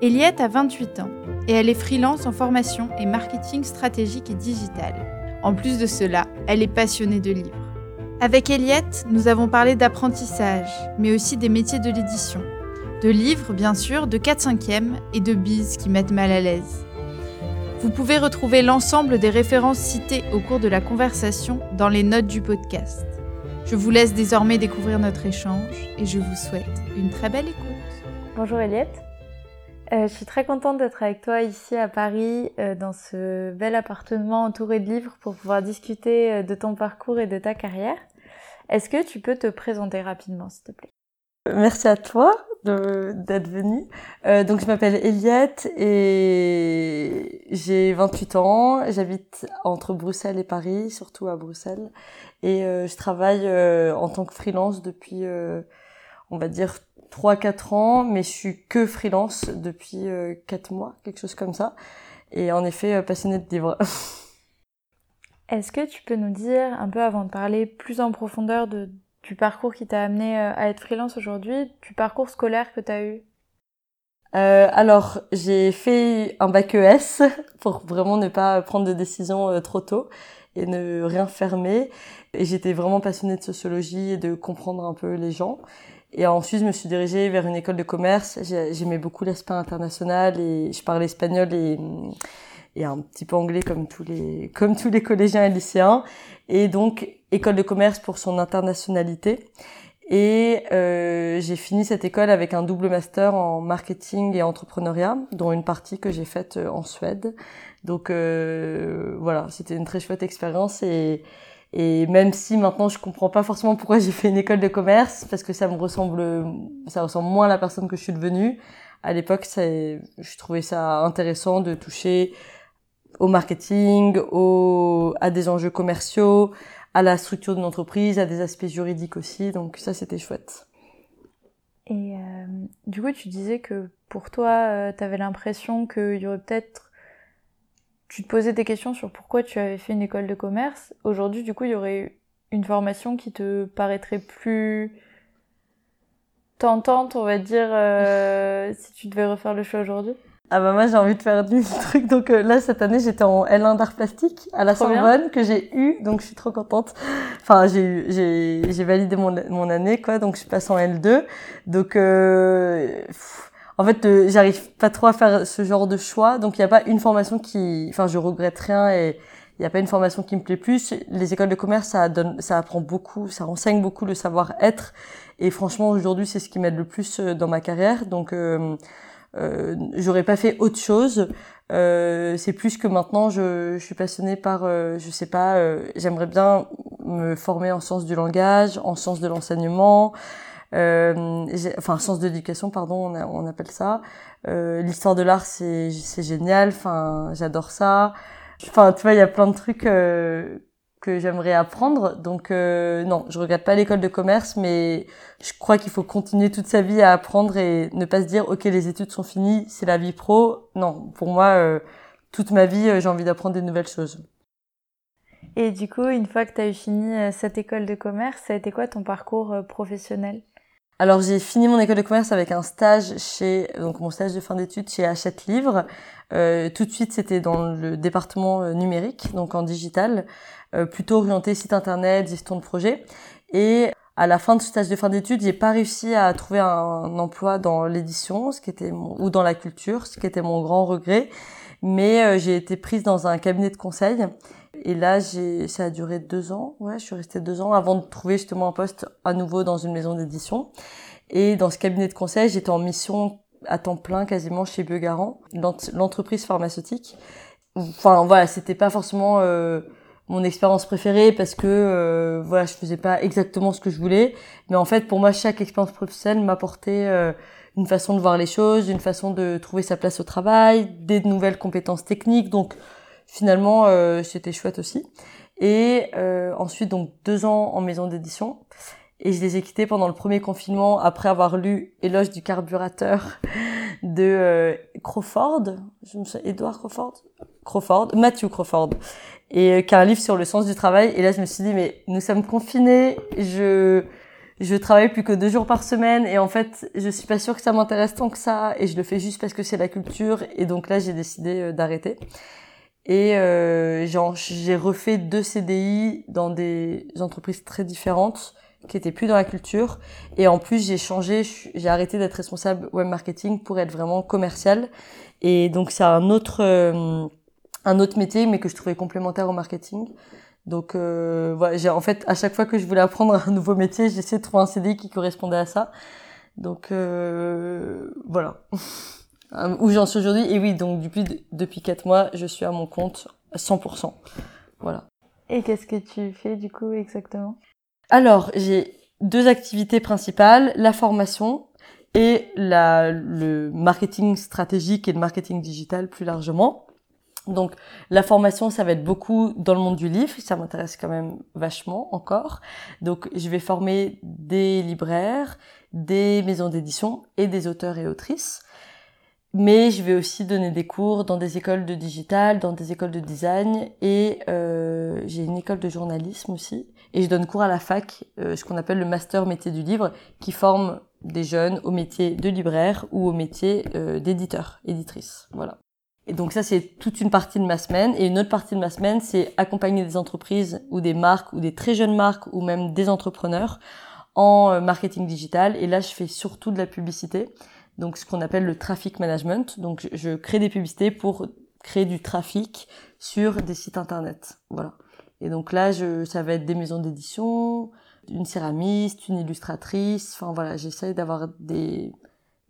Eliette a 28 ans et elle est freelance en formation et marketing stratégique et digital. En plus de cela, elle est passionnée de livres. Avec Eliette, nous avons parlé d'apprentissage, mais aussi des métiers de l'édition. De livres, bien sûr, de 4-5e et de bises qui mettent mal à l'aise. Vous pouvez retrouver l'ensemble des références citées au cours de la conversation dans les notes du podcast. Je vous laisse désormais découvrir notre échange et je vous souhaite une très belle écoute. Bonjour Eliette. Euh, je suis très contente d'être avec toi ici à Paris, euh, dans ce bel appartement entouré de livres pour pouvoir discuter euh, de ton parcours et de ta carrière. Est-ce que tu peux te présenter rapidement, s'il te plaît? Merci à toi d'être venue. Donc je m'appelle Eliette et j'ai 28 ans. J'habite entre Bruxelles et Paris, surtout à Bruxelles. Et je travaille en tant que freelance depuis, on va dire, 3-4 ans, mais je suis que freelance depuis 4 mois, quelque chose comme ça. Et en effet, passionnée de livres. Est-ce que tu peux nous dire, un peu avant de parler plus en profondeur de, du parcours qui t'a amené euh, à être freelance aujourd'hui, du parcours scolaire que tu as eu? Euh, alors, j'ai fait un bac ES pour vraiment ne pas prendre de décision euh, trop tôt et ne rien fermer. Et j'étais vraiment passionnée de sociologie et de comprendre un peu les gens. Et ensuite, je me suis dirigée vers une école de commerce. J'aimais beaucoup l'aspect international et je parlais espagnol et, et un petit peu anglais comme tous les, comme tous les collégiens et lycéens. Et donc, école de commerce pour son internationalité. Et euh, j'ai fini cette école avec un double master en marketing et entrepreneuriat, dont une partie que j'ai faite euh, en Suède. Donc euh, voilà, c'était une très chouette expérience et, et même si maintenant je comprends pas forcément pourquoi j'ai fait une école de commerce, parce que ça me ressemble, ça ressemble moins à la personne que je suis devenue. À l'époque, je trouvais ça intéressant de toucher au marketing, au, à des enjeux commerciaux, à la structure d'une entreprise, à des aspects juridiques aussi. Donc ça, c'était chouette. Et euh, du coup, tu disais que pour toi, euh, tu avais l'impression qu'il y aurait peut-être... Tu te posais des questions sur pourquoi tu avais fait une école de commerce. Aujourd'hui, du coup, il y aurait une formation qui te paraîtrait plus tentante, on va dire, euh, si tu devais refaire le choix aujourd'hui. Ah bah moi j'ai envie de faire du truc. Donc euh, là cette année j'étais en L1 d'art plastique à la Sorbonne que j'ai eu. Donc je suis trop contente. Enfin j'ai j'ai j'ai validé mon mon année quoi. Donc je passe en L2 donc euh, en fait euh, j'arrive pas trop à faire ce genre de choix donc il y a pas une formation qui enfin je regrette rien et il y a pas une formation qui me plaît plus. Les écoles de commerce ça donne ça apprend beaucoup ça renseigne beaucoup le savoir-être et franchement aujourd'hui c'est ce qui m'aide le plus euh, dans ma carrière donc euh, j'aurais pas fait autre chose. Euh, c'est plus que maintenant je, je suis passionnée par, euh, je sais pas, euh, j'aimerais bien me former en sciences du langage, en sciences de l'enseignement, euh, enfin sciences de l'éducation, pardon, on, appelle ça. L'histoire de l'art, c'est génial, enfin j'adore ça. Enfin, tu vois, il y a plein de trucs que j'aimerais apprendre. Donc euh, non, je regrette pas l'école de commerce, mais je crois qu'il faut continuer toute sa vie à apprendre et ne pas se dire ok les études sont finies, c'est la vie pro. Non, pour moi, euh, toute ma vie, euh, j'ai envie d'apprendre des nouvelles choses. Et du coup, une fois que tu as eu fini cette école de commerce, ça a été quoi ton parcours professionnel? Alors j'ai fini mon école de commerce avec un stage chez donc mon stage de fin d'études chez Hachette Livre. Euh, tout de suite c'était dans le département numérique donc en digital. Euh, plutôt orienté site internet, gestion de projet. Et à la fin de ce stage de fin d'études, j'ai pas réussi à trouver un emploi dans l'édition, ce qui était ou dans la culture, ce qui était mon grand regret. Mais euh, j'ai été prise dans un cabinet de conseil. Et là, j'ai, ça a duré deux ans. Ouais, je suis restée deux ans avant de trouver justement un poste à nouveau dans une maison d'édition. Et dans ce cabinet de conseil, j'étais en mission à temps plein quasiment chez Biogarant, l'entreprise pharmaceutique. Enfin voilà, c'était pas forcément euh, mon expérience préférée parce que euh, voilà je faisais pas exactement ce que je voulais mais en fait pour moi chaque expérience professionnelle m'apportait euh, une façon de voir les choses une façon de trouver sa place au travail des nouvelles compétences techniques donc finalement, euh, c'était chouette aussi. Et euh, ensuite, donc deux ans en maison d'édition. Et je les ai quittés pendant le premier confinement après avoir lu Éloge du carburateur de euh, Crawford. Je me souviens, Edward Crawford? Crawford, Matthew Crawford. Et qui a un livre sur le sens du travail. Et là, je me suis dit, mais nous sommes confinés. Je, je travaille plus que deux jours par semaine. Et en fait, je suis pas sûre que ça m'intéresse tant que ça. Et je le fais juste parce que c'est la culture. Et donc là, j'ai décidé d'arrêter. Et euh, j'ai refait deux CDI dans des entreprises très différentes qui étaient plus dans la culture. Et en plus, j'ai changé, j'ai arrêté d'être responsable web marketing pour être vraiment commercial. Et donc, c'est un autre, euh, un autre métier, mais que je trouvais complémentaire au marketing. Donc, euh, voilà, j'ai en fait, à chaque fois que je voulais apprendre un nouveau métier, j'essayais de trouver un CDI qui correspondait à ça. Donc, euh. Où j'en suis aujourd'hui. Et oui, donc, depuis, depuis 4 mois, je suis à mon compte à 100%. Voilà. Et qu'est-ce que tu fais, du coup, exactement? Alors, j'ai deux activités principales, la formation et la, le marketing stratégique et le marketing digital plus largement. Donc la formation, ça va être beaucoup dans le monde du livre, ça m'intéresse quand même vachement encore. Donc je vais former des libraires, des maisons d'édition et des auteurs et autrices. Mais je vais aussi donner des cours dans des écoles de digital, dans des écoles de design et euh, j'ai une école de journalisme aussi. Et je donne cours à la fac, euh, ce qu'on appelle le master métier du livre, qui forme des jeunes au métier de libraire ou au métier euh, d'éditeur, éditrice. Voilà. Et donc ça, c'est toute une partie de ma semaine. Et une autre partie de ma semaine, c'est accompagner des entreprises ou des marques ou des très jeunes marques ou même des entrepreneurs en euh, marketing digital. Et là, je fais surtout de la publicité donc ce qu'on appelle le traffic management. Donc je crée des publicités pour créer du trafic sur des sites internet. Voilà. Et donc là, je, ça va être des maisons d'édition, une céramiste, une illustratrice. Enfin voilà, j'essaye d'avoir des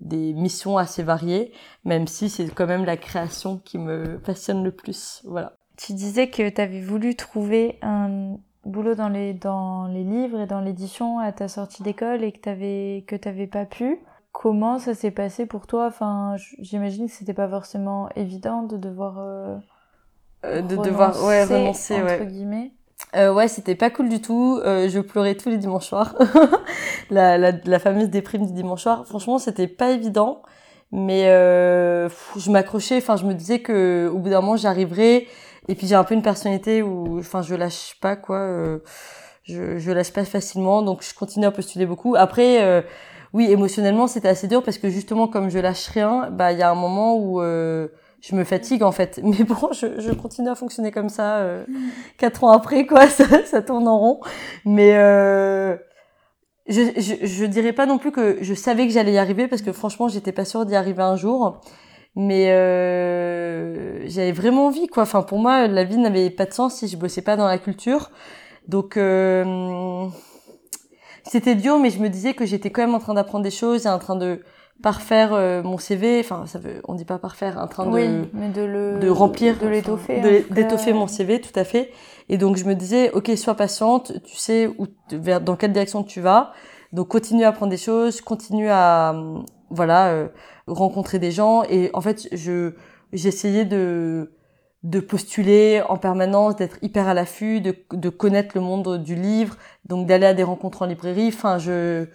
des missions assez variées, même si c'est quand même la création qui me passionne le plus. Voilà. Tu disais que tu avais voulu trouver un boulot dans les dans les livres et dans l'édition à ta sortie d'école et que t'avais que t'avais pas pu. Comment ça s'est passé pour toi? Enfin, j'imagine que c'était pas forcément évident de devoir euh, euh, de devoir ouais renoncer entre ouais. guillemets. Euh, ouais, c'était pas cool du tout. Euh, je pleurais tous les dimanches soirs. la, la, la, fameuse déprime du dimanche soir. Franchement, c'était pas évident, mais euh, je m'accrochais. Enfin, je me disais que au bout d'un moment, j'arriverais. Et puis j'ai un peu une personnalité où, enfin, je lâche pas quoi. Euh, je, je lâche pas facilement, donc je continue à postuler beaucoup. Après oui, émotionnellement, c'était assez dur parce que justement, comme je lâche rien, bah, il y a un moment où euh, je me fatigue en fait. Mais bon, je, je continue à fonctionner comme ça. Euh, quatre ans après, quoi, ça, ça, tourne en rond. Mais euh, je, je, je dirais pas non plus que je savais que j'allais y arriver parce que franchement, j'étais pas sûre d'y arriver un jour. Mais euh, j'avais vraiment envie, quoi. Enfin, pour moi, la vie n'avait pas de sens si je bossais pas dans la culture. Donc euh, c'était dur, mais je me disais que j'étais quand même en train d'apprendre des choses et en train de parfaire euh, mon CV. Enfin, ça veut, on dit pas parfaire, en train de, mais de, le, de remplir, de l'étoffer, d'étoffer mon CV, tout à fait. Et donc je me disais, ok, sois patiente, tu sais où, vers, dans quelle direction tu vas. Donc continue à apprendre des choses, continue à, voilà, euh, rencontrer des gens. Et en fait, je, j'essayais de de postuler en permanence, d'être hyper à l'affût, de, de connaître le monde du livre, donc d'aller à des rencontres en librairie. Enfin, je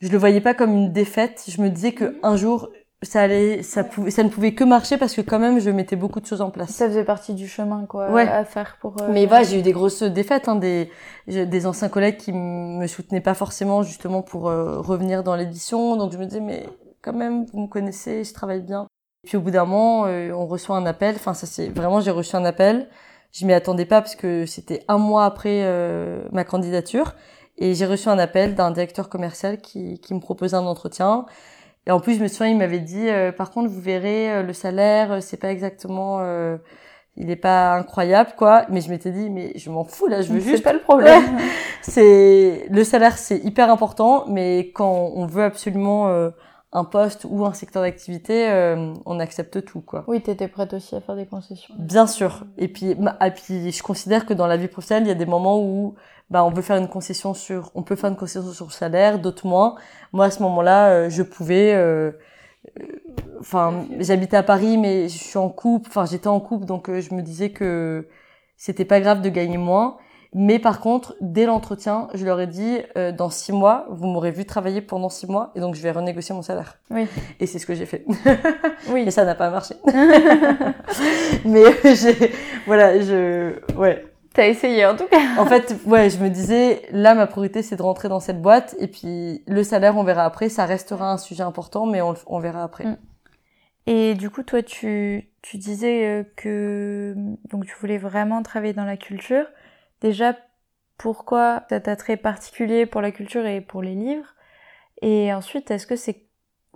je le voyais pas comme une défaite. Je me disais que un jour ça allait, ça pouvait, ça ne pouvait que marcher parce que quand même je mettais beaucoup de choses en place. Ça faisait partie du chemin quoi, ouais. à faire pour. Euh, Mais voilà, j'ai eu des grosses défaites, hein, des des anciens collègues qui me soutenaient pas forcément justement pour euh, revenir dans l'édition. Donc je me disais mais quand même vous me connaissez, je travaille bien. Puis au bout d'un moment, euh, on reçoit un appel. Enfin, ça c'est vraiment, j'ai reçu un appel. Je m'y attendais pas parce que c'était un mois après euh, ma candidature. Et j'ai reçu un appel d'un directeur commercial qui, qui me proposait un entretien. Et en plus, je me souviens, il m'avait dit, euh, par contre, vous verrez, le salaire, c'est pas exactement, il est pas incroyable, quoi. Mais je m'étais dit, mais je m'en fous là, je veux juste. Pas le problème. c'est le salaire, c'est hyper important, mais quand on veut absolument un poste ou un secteur d'activité, euh, on accepte tout, quoi. Oui, tu étais prête aussi à faire des concessions. Bien sûr. Et puis, et puis, je considère que dans la vie professionnelle, il y a des moments où, bah, on peut faire une concession sur, on peut faire une concession sur le salaire, d'autres moins. Moi, à ce moment-là, euh, je pouvais, euh, enfin, j'habitais à Paris, mais je suis en couple. Enfin, j'étais en couple, donc je me disais que c'était pas grave de gagner moins. Mais par contre, dès l'entretien, je leur ai dit, euh, dans six mois, vous m'aurez vu travailler pendant six mois, et donc je vais renégocier mon salaire. Oui. Et c'est ce que j'ai fait. Oui. Mais ça n'a pas marché. mais j'ai, voilà, je, ouais. T'as essayé en tout cas. En fait, ouais, je me disais, là, ma priorité, c'est de rentrer dans cette boîte, et puis le salaire, on verra après. Ça restera un sujet important, mais on, on verra après. Mm. Et du coup, toi, tu, tu disais euh, que donc tu voulais vraiment travailler dans la culture. Déjà, pourquoi cet attrait particulier pour la culture et pour les livres? Et ensuite, est-ce que c'est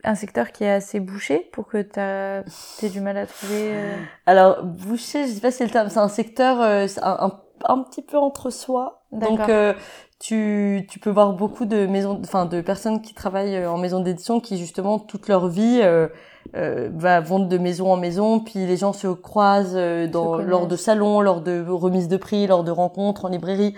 un secteur qui est assez bouché pour que tu aies du mal à trouver euh? Alors, bouché, je sais pas si c'est le terme, c'est un secteur euh, un, petit peu entre soi. Donc, euh, tu, tu peux voir beaucoup de maisons, enfin, de personnes qui travaillent en maison d'édition qui, justement, toute leur vie, euh, va vendre de maison en maison, puis les gens se croisent euh, dans, lors de salons, lors de remises de prix, lors de rencontres en librairie.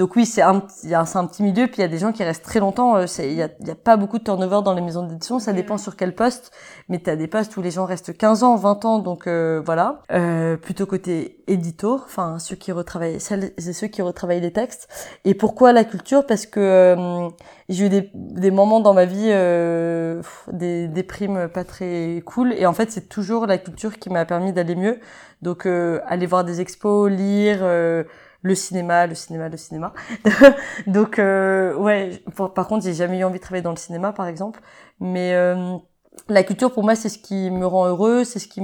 Donc oui, c'est un, c'est un petit milieu, puis il y a des gens qui restent très longtemps. Euh, il y a, y a, pas beaucoup de turnover dans les maisons d'édition, ça dépend sur quel poste, mais tu as des postes où les gens restent 15 ans, 20 ans, donc euh, voilà. Euh, plutôt côté édito, enfin ceux qui retravaillent, c'est ceux qui retravaillent les textes. Et pourquoi la culture? Parce que euh, j'ai eu des, des moments dans ma vie, euh, des, des primes pas très cool, et en fait c'est toujours la culture qui m'a permis d'aller mieux. Donc aller voir des expos, lire le cinéma, le cinéma, le cinéma. Donc euh, ouais, par contre, j'ai jamais eu envie de travailler dans le cinéma, par exemple. Mais euh, la culture, pour moi, c'est ce qui me rend heureux, c'est ce qui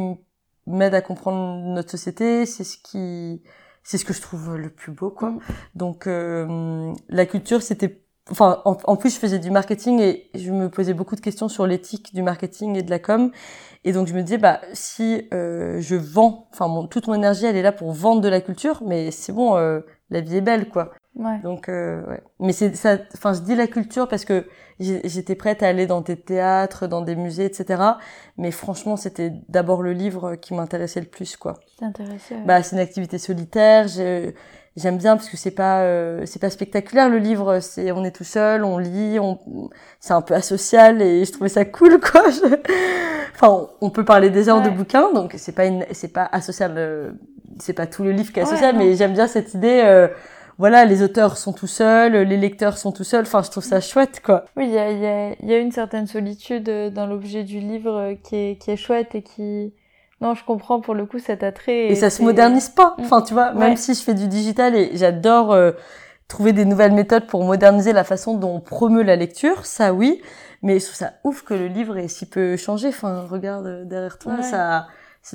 m'aide à comprendre notre société, c'est ce qui, c'est ce que je trouve le plus beau, quoi. Mm. Donc euh, la culture, c'était enfin en, plus je faisais du marketing et je me posais beaucoup de questions sur l'éthique du marketing et de la com. Et donc je me disais bah si euh, je vends enfin toute mon énergie elle est là pour vendre de la culture mais c'est bon euh, la vie est belle quoi. Ouais. donc euh, ouais. Mais c'est ça enfin je dis la culture parce que j'étais prête à aller dans des théâtres dans des musées etc mais franchement c'était d'abord le livre qui m'intéressait le plus quoi. Ouais. bah c'est une activité solitaire. J'ai j'aime bien parce que c'est pas euh, c'est pas spectaculaire le livre. C'est on est tout seul on lit on c'est un peu asocial et je trouvais ça cool quoi. Enfin on, peut parler des heures de bouquins donc c'est pas une c'est pas asocial euh, c'est pas tout le livre qui est asocial ouais, mais j'aime bien cette idée euh, voilà les auteurs sont tout seuls les lecteurs sont tout seuls enfin je trouve ça chouette quoi oui il y a y a y a une certaine solitude dans l'objet du livre qui est qui est chouette et qui non, je comprends pour le coup cet attrait. Et, et ça se modernise pas. Enfin, tu vois, même si je fais du digital et j'adore euh, trouver des nouvelles méthodes pour moderniser la façon dont on promeut la lecture, ça oui. Mais je trouve ça ouf que le livre ait si peu changé. Enfin, regarde euh, derrière toi, ouais. ça,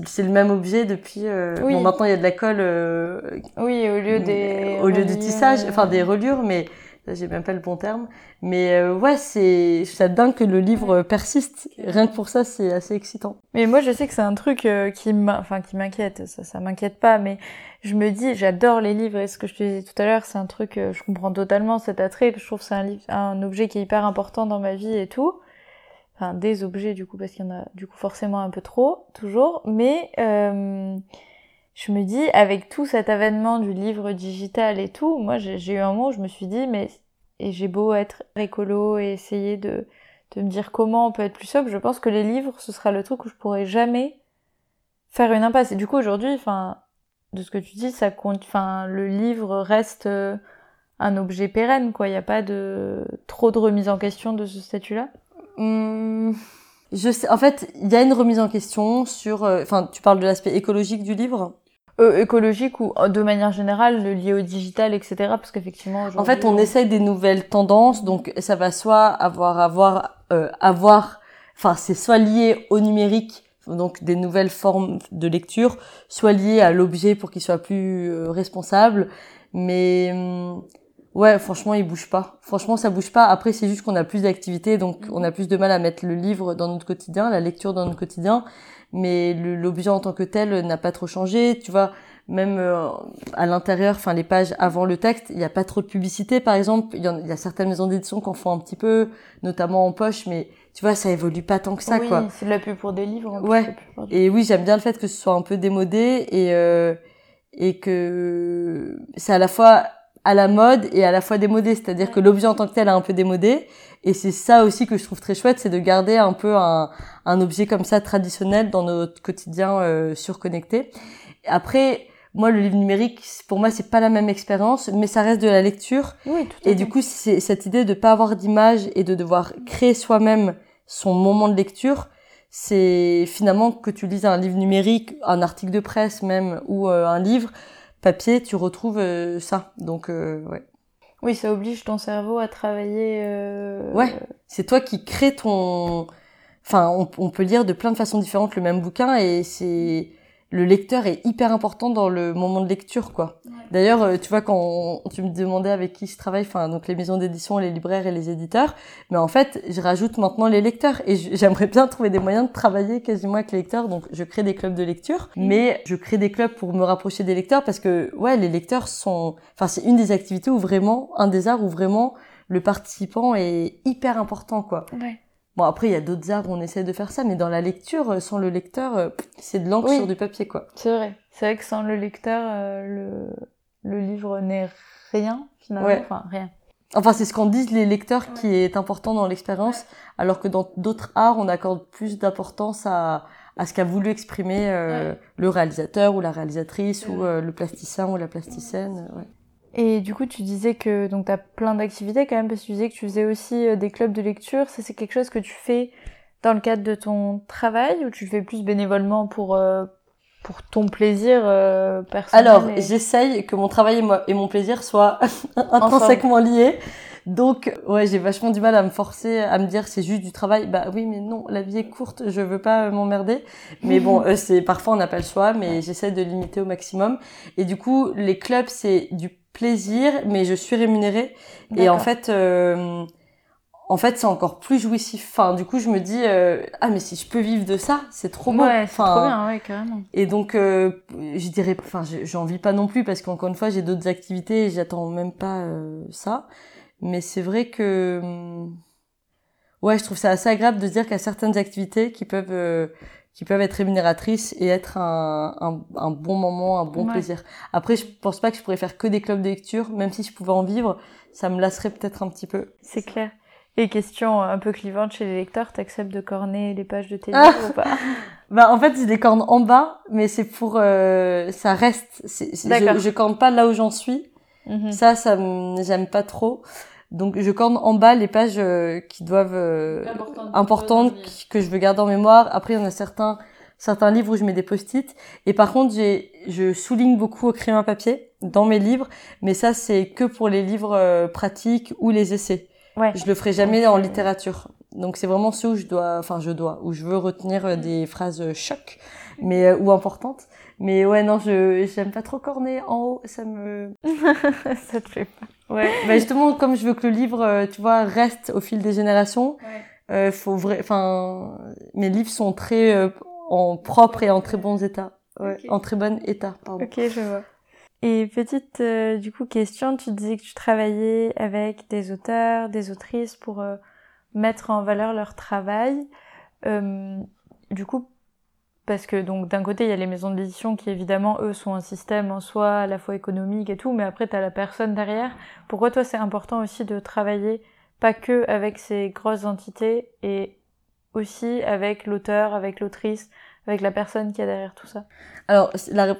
c'est le même objet depuis. Euh... Oui. Bon, maintenant il y a de la colle. Euh... Oui, au lieu des. Au lieu du tissage, enfin des reliures, mais j'ai même pas le bon terme. Mais euh, ouais, c'est ça dingue que le livre persiste. Rien que pour ça, c'est assez excitant. Mais moi, je sais que c'est un truc euh, qui enfin qui m'inquiète. Ça, ça m'inquiète pas, mais je me dis, j'adore les livres. Et ce que je te disais tout à l'heure, c'est un truc, euh, je comprends totalement cet attrait. Je trouve que c'est un livre, un objet qui est hyper important dans ma vie et tout. Enfin, des objets du coup, parce qu'il y en a du coup forcément un peu trop, toujours. Mais euh, je me dis, avec tout cet avènement du livre digital et tout, moi j'ai eu un moment où je me suis dit, mais et j'ai beau être écolo et essayer de, de me dire comment on peut être plus sobre, je pense que les livres, ce sera le truc où je pourrais jamais faire une impasse. Et du coup, aujourd'hui, enfin, de ce que tu dis, ça compte, enfin, le livre reste euh, un objet pérenne, quoi. Il n'y a pas de trop de remise en question de ce statut-là. Je sais, en fait, il y a une remise en question sur, enfin, tu parles de l'aspect écologique du livre? Euh, écologique ou de manière générale lié au digital etc parce qu'effectivement en fait on, essaye des nouvelles tendances donc ça va soit avoir avoir euh, avoir enfin c'est soit lié au numérique donc des nouvelles formes de lecture soit lié à l'objet pour qu'il soit plus euh, responsable mais hum, ouais franchement il bouge pas franchement ça bouge pas après c'est juste qu'on a plus d'activités donc on a plus de mal à mettre le livre dans notre quotidien la lecture dans notre quotidien mais l'objet en tant que tel n'a pas trop changé. Tu vois, même euh, à l'intérieur, enfin les pages avant le texte, il n'y a pas trop de publicité, par exemple. Il y, a certaines maisons d'édition qui en font un petit peu, notamment en poche, mais tu vois, ça évolue pas tant que ça, oui, quoi. c'est de la pub pour des livres. En ouais. Plus, et oui, j'aime bien le fait que ce soit un peu démodé et euh, et que c'est à la fois à la mode et à la fois démodé, c'est-à-dire que l'objet en tant que tel a un peu démodé. Et c'est ça aussi que je trouve très chouette, c'est de garder un peu un, un objet comme ça traditionnel dans notre quotidien euh, surconnecté. Après, moi, le livre numérique, pour moi, c'est pas la même expérience, mais ça reste de la lecture. Oui, tout à Et du coup, c'est cette idée de pas avoir d'image et de devoir créer soi-même son moment de lecture, c'est finalement que tu lises un livre numérique, un article de presse même, ou euh, un livre papier, tu retrouves euh, ça. Donc, euh, ouais. Oui, ça oblige ton cerveau à travailler. euh, Ouais. C'est toi qui crée ton... Enfin, on, on peut lire de plein de façons différentes le même bouquin et c'est... Le lecteur est hyper important dans le moment de lecture, quoi. D'ailleurs, euh, tu vois, quand on- tu me demandais avec qui je travaille, enfin, donc les maisons d'édition, les libraires et les éditeurs, mais en fait, je rajoute maintenant les lecteurs et j'aimerais bien trouver des moyens de travailler quasiment avec les lecteurs. Donc, je crée des clubs de lecture, mais je crée des clubs pour me rapprocher des lecteurs parce que, ouais, les lecteurs sont, enfin, c'est une des activités où vraiment, un des arts où vraiment le participant est hyper important, quoi. Ouais. Bon, après, il y a d'autres arts où on essaie de faire ça, mais dans la lecture, euh, sans le lecteur, euh, c'est de l'encre Oui. sur du papier, quoi. C'est vrai. C'est vrai que sans le lecteur, euh, le, le livre n'est rien, finalement. Ouais. Enfin, rien. Enfin, c'est ce qu'en disent les lecteurs qui est important dans l'expérience, alors que dans d'autres arts, on accorde plus d'importance à, à ce qu'a voulu exprimer euh, le réalisateur ou la réalisatrice ou euh, le plasticien ou la plasticienne. Et du coup, tu disais que donc as plein d'activités quand même, parce que tu disais que tu faisais aussi euh, des clubs de lecture. Ça, c'est quelque chose que tu fais dans le cadre de ton travail ou tu le fais plus bénévolement pour, euh, pour ton plaisir euh, personnel Alors, et- j'essaye que mon travail et, moi- et mon plaisir soient intrinsèquement liés. Donc, ouais, j'ai vachement du mal à me forcer, à me dire c'est juste du travail. Bah oui, mais non, la vie est courte, je veux pas euh, m'emmerder. Mais bon, euh, c'est parfois on n'a pas le choix, mais j'essaie de limiter au maximum. Et du coup, les clubs c'est du plaisir, mais je suis rémunérée. Et en fait, euh, en fait, c'est encore plus jouissif. Enfin, du coup, je me dis euh, ah mais si je peux vivre de ça, c'est trop beau. Ouais, Enfin, trop bien, ouais, carrément. et donc, euh, je dirais, enfin, je- j'en vis pas non plus parce qu'encore une fois, j'ai d'autres activités et j'attends même pas euh, ça. Mais c'est vrai que, ouais, je trouve ça assez agréable de se dire qu'il y a certaines activités qui peuvent, euh, qui peuvent être rémunératrices et être un, un, un bon moment, un bon Ouais. plaisir. Après, je pense pas que je pourrais faire que des clubs de lecture, même si je pouvais en vivre, ça me lasserait peut-être un petit peu. C'est clair. Et question un peu clivante chez les lecteurs, t'acceptes de corner les pages de tes Ah. livres ou pas? Bah, en fait, je les corne en bas, mais c'est pour, euh, ça reste. c'est- c'est- D'accord. Je, je corne pas là où j'en suis. Mhm. Ça, ça me- j'aime pas trop. Donc je corne en bas les pages euh, qui doivent euh, importantes que je veux garder en mémoire. Après, il y en a certains certains livres où je mets des post-it. Et par contre, j'ai je souligne beaucoup au crayon à papier dans mes livres, mais ça c'est que pour les livres euh, pratiques ou les essais. Ouais. Je le ferai jamais en littérature. Donc c'est vraiment ceux où je dois, enfin je dois, où je veux retenir euh, des phrases euh, choc, mais euh, ou importantes. Mais ouais non, je j'aime pas trop corner en haut, ça me Ça te fait pas. Ouais, bah justement, comme je veux que le livre, euh, tu vois, reste au fil des générations, euh, faut vrai, enfin, mes livres sont très euh, en propre et en très bons états, ouais, en très bon état, pardon. Ok, je vois. Et petite, euh, du coup, question, tu disais que tu travaillais avec des auteurs, des autrices pour euh, mettre en valeur leur travail. Euh, du coup, parce que donc d'un côté, il y a les maisons d'édition qui évidemment, eux, sont un système en soi à la fois économique et tout, mais après, tu as la personne derrière. Pourquoi toi, c'est important aussi de travailler pas que avec ces grosses entités et aussi avec l'auteur, avec l'autrice, avec la personne qui est derrière tout ça? Alors,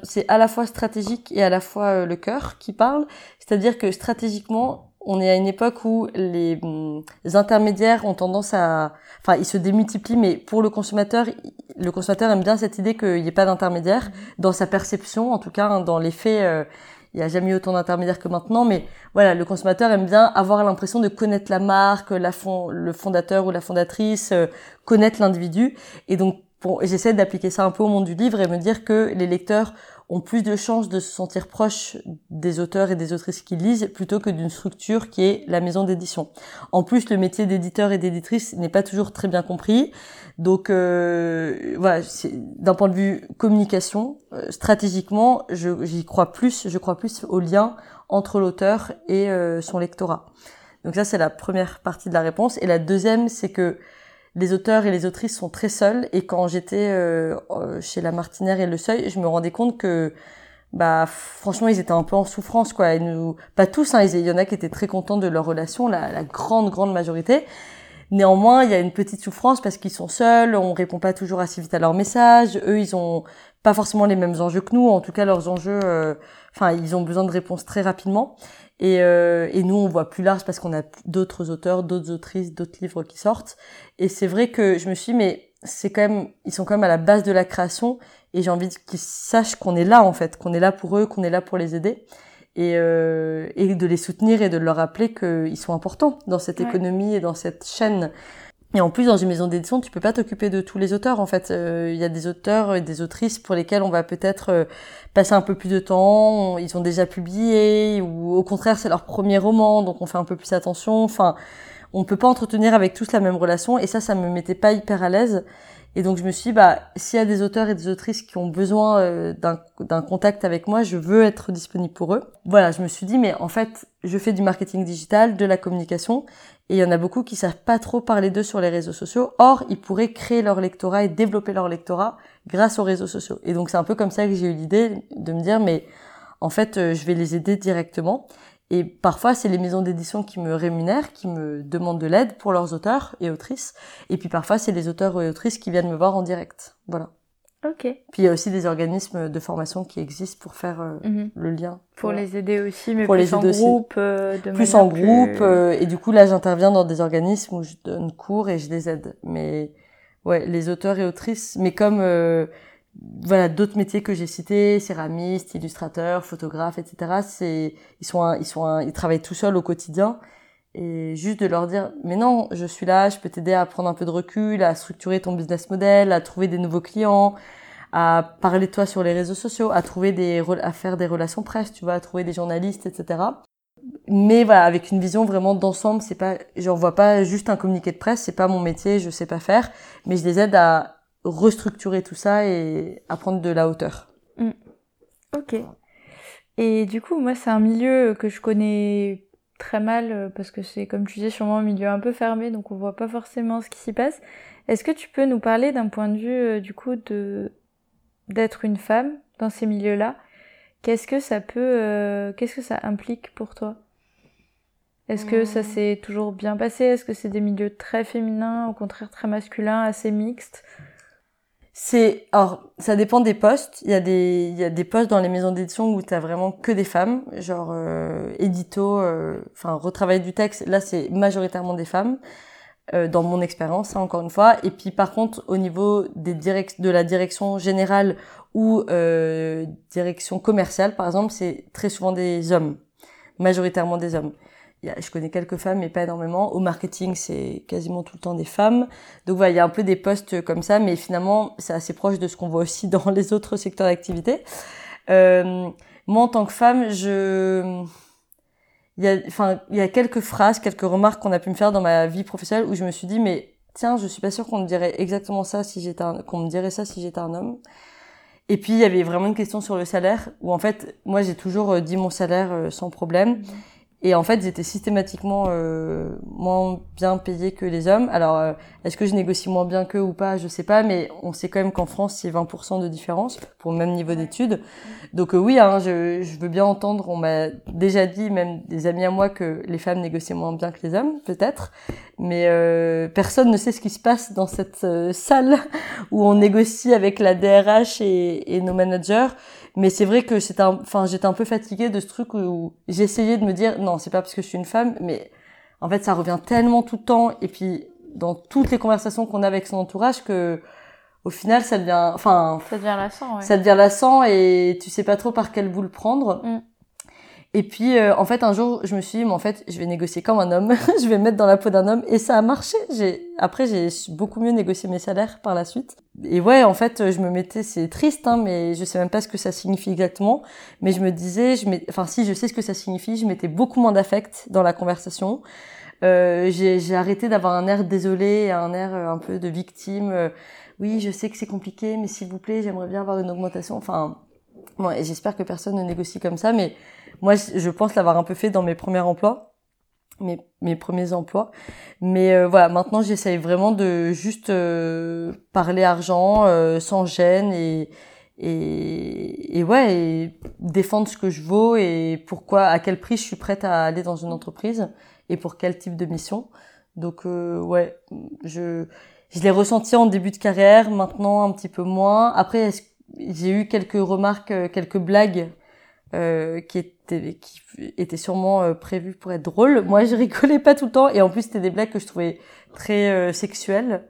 c'est à la fois stratégique et à la fois euh, le cœur qui parle. C'est-à-dire que stratégiquement, on est à une époque où les, intermédiaires ont tendance à... Enfin, ils se démultiplient, mais pour le consommateur, le consommateur aime bien cette idée qu'il n'y ait pas d'intermédiaire, dans sa perception, en tout cas, hein, dans les faits... euh, il n'y a jamais eu autant d'intermédiaires que maintenant, mais voilà, le consommateur aime bien avoir l'impression de connaître la marque, le fondateur ou la fondatrice, euh, connaître l'individu. Et donc, j'essaie d'appliquer ça un peu au monde du livre et me dire que les lecteurs ont plus de chances de se sentir proches des auteurs et des autrices qu'ils lisent plutôt que d'une structure qui est la maison d'édition. En plus, le métier d'éditeur et d'éditrice n'est pas toujours très bien compris. Donc, euh, voilà, d'un point de vue communication, euh, stratégiquement, j'y crois plus. Je crois plus au lien entre l'auteur et euh, son lectorat. Donc ça, c'est la première partie de la réponse. Et la deuxième, c'est que les auteurs et les autrices sont très seuls. Et quand j'étais euh, euh, chez La Martinière et Le Seuil, je me rendais compte que bah franchement ils étaient un peu en souffrance quoi. Nous, pas tous, hein, il y en a qui étaient très contents de leur relation, la, la grande grande majorité. Néanmoins, il y a une petite souffrance parce qu'ils sont seuls, on répond pas toujours assez vite à leurs messages. Eux, ils ont pas forcément les mêmes enjeux que nous. En tout cas, leurs enjeux, euh, enfin, ils ont besoin de réponses très rapidement. Et, euh, et nous, on voit plus large parce qu'on a d'autres auteurs, d'autres autrices, d'autres livres qui sortent. Et c'est vrai que je me suis, dit, mais c'est quand même, ils sont quand même à la base de la création. Et j'ai envie qu'ils sachent qu'on est là en fait, qu'on est là pour eux, qu'on est là pour les aider et, euh, et de les soutenir et de leur rappeler qu'ils sont importants dans cette Ouais. économie et dans cette chaîne. Et en plus, dans une maison d'édition, tu peux pas t'occuper de tous les auteurs. En fait, Euh, il y a des auteurs et des autrices pour lesquels on va peut-être euh, passer un peu plus de temps. Ils ont déjà publié, ou au contraire, c'est leur premier roman, donc on fait un peu plus attention. Enfin, on peut pas entretenir avec tous la même relation. Et ça, ça me mettait pas hyper à l'aise. Et donc je me suis dit, bah, s'il y a des auteurs et des autrices qui ont besoin euh, d'un contact avec moi, je veux être disponible pour eux. Voilà, je me suis dit, mais en fait, je fais du marketing digital, de la communication, et il y en a beaucoup qui savent pas trop parler d'eux sur les réseaux sociaux. Or, ils pourraient créer leur lectorat et développer leur lectorat grâce aux réseaux sociaux. Et donc c'est un peu comme ça que j'ai eu l'idée de me dire, mais en fait, euh, je vais les aider directement. Et parfois, c'est les maisons d'édition qui me rémunèrent, qui me demandent de l'aide pour leurs auteurs et autrices. Et puis parfois, c'est les auteurs et autrices qui viennent me voir en direct. Voilà. Ok. Puis il y a aussi des organismes de formation qui existent pour faire euh, Mhm. le lien. Pour Voilà. les aider aussi, mais Pour plus les en groupe. euh, de plus en groupe. plus- euh, et du coup, là, j'interviens dans des organismes où je donne cours et je les aide. Mais ouais, les auteurs et autrices, mais comme euh, voilà d'autres métiers que j'ai cités, céramistes, illustrateurs, photographes, etc. C'est ils sont un- ils sont un- ils travaillent tout seuls au quotidien. Et juste de leur dire, mais non, je suis là, je peux t'aider à prendre un peu de recul, à structurer ton business model, à trouver des nouveaux clients, à parler de toi sur les réseaux sociaux, à trouver des, à faire des relations presse, tu vois, à trouver des journalistes, etc. Mais voilà, avec une vision vraiment d'ensemble, c'est pas, j'envoie pas juste un communiqué de presse, c'est pas mon métier, je sais pas faire, mais je les aide à restructurer tout ça et à prendre de la hauteur. Ok. Et du coup, moi, c'est un milieu que je connais très mal euh, parce que c'est, comme tu disais, sûrement un milieu un peu fermé, donc on voit pas forcément ce qui s'y passe. Est-ce que tu peux nous parler d'un point de vue, euh, du coup, de d'être une femme dans ces milieux-là? Qu'est-ce que ça peut, euh, qu'est-ce que ça implique pour toi? Est-ce que ça Mmh. s'est toujours bien passé? Est-ce que c'est des milieux très féminins, au contraire très masculins, assez mixtes? C'est, alors, ça dépend des postes. Il y a des, il y a des postes dans les maisons d'édition où t'as vraiment que des femmes, genre euh, édito, euh, enfin retravail du texte. Là, c'est majoritairement des femmes. euh, dans mon expérience, hein, encore une fois. Et puis, par contre, au niveau des direct de la direction générale ou euh, direction commerciale, par exemple, c'est très souvent des hommes, majoritairement des hommes. Je connais quelques femmes, mais pas énormément. Au marketing, c'est quasiment tout le temps des femmes. Donc voilà, il y a un peu des postes comme ça, mais finalement, c'est assez proche de ce qu'on voit aussi dans les autres secteurs d'activité. Euh, moi, en tant que femme, je... Il y, a, enfin, il y a quelques phrases, quelques remarques qu'on a pu me faire dans ma vie professionnelle où je me suis dit, mais tiens, je suis pas sûre qu'on me dirait exactement ça si j'étais un... qu'on me dirait ça si j'étais un homme. Et puis, il y avait vraiment une question sur le salaire où, en fait, moi, j'ai toujours euh, dit mon salaire euh, sans problème. Et en fait, j'étais systématiquement euh, moins bien payée que les hommes. Alors, euh, est-ce que je négocie moins bien qu'eux ou pas? Je sais pas, mais on sait quand même qu'en France, c'est 20% de différence pour le même niveau d'études. Donc euh, oui, hein, je, je veux bien entendre. On m'a déjà dit, même des amis à moi, que les femmes négociaient moins bien que les hommes, peut-être. Mais euh, personne ne sait ce qui se passe dans cette euh, salle où on négocie avec la DRH et, et nos managers. Mais c'est vrai que c'était, un- enfin, j'étais un peu fatiguée de ce truc où j'essayais de me dire non, c'est pas parce que je suis une femme, mais en fait, ça revient tellement tout le temps. Et puis dans toutes les conversations qu'on a avec son entourage que au final, ça devient, enfin, Ça devient lassant, ouais. ça devient lassant et tu sais pas trop par quel bout le prendre. Mm. Et puis, euh, en fait, un jour, je me suis dit, mais en fait, je vais négocier comme un homme, je vais me mettre dans la peau d'un homme, et ça a marché. J'ai, après, j'ai beaucoup mieux négocié mes salaires par la suite. Et ouais, en fait, je me mettais, c'est triste, hein, mais je sais même pas ce que ça signifie exactement. Mais je me disais, je mets, enfin, si je sais ce que ça signifie, je mettais beaucoup moins d'affect dans la conversation. Euh, j'ai, arrêté d'avoir un air désolé, un air euh, un peu de victime. euh, oui, je sais que c'est compliqué, mais s'il vous plaît, j'aimerais bien avoir une augmentation. Enfin, bon, et j'espère que personne ne négocie comme ça, mais moi, je pense l'avoir un peu fait dans mes premiers emplois, mes, mes premiers emplois. Mais euh, voilà, maintenant, j'essaye vraiment de juste euh, parler argent, euh, sans gêne et, et, et ouais, et défendre ce que je vaux et pourquoi, à quel prix je suis prête à aller dans une entreprise et pour quel type de mission. Donc ouais, je je l'ai ressenti en début de carrière, maintenant un petit peu moins. Après, j'ai eu quelques remarques, euh, quelques blagues euh, qui étaient qui étaient sûrement euh, prévues pour être drôles. Moi, je rigolais pas tout le temps et en plus c'était des blagues que je trouvais très euh, sexuelles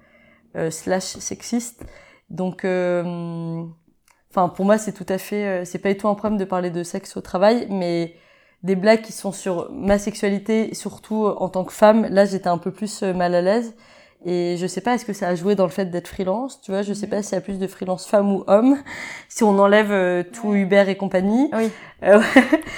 slash sexistes. Donc enfin pour moi c'est tout à fait c'est pas du tout un problème de parler de sexe au travail mais des blagues qui sont sur ma sexualité surtout en tant que femme là j'étais un peu plus mal à l'aise et je sais pas, est-ce que ça a joué dans le fait d'être freelance, tu vois, je sais pas s'il y a plus de freelance femme ou homme, si on enlève euh, tout Uber et compagnie. Oui. Euh,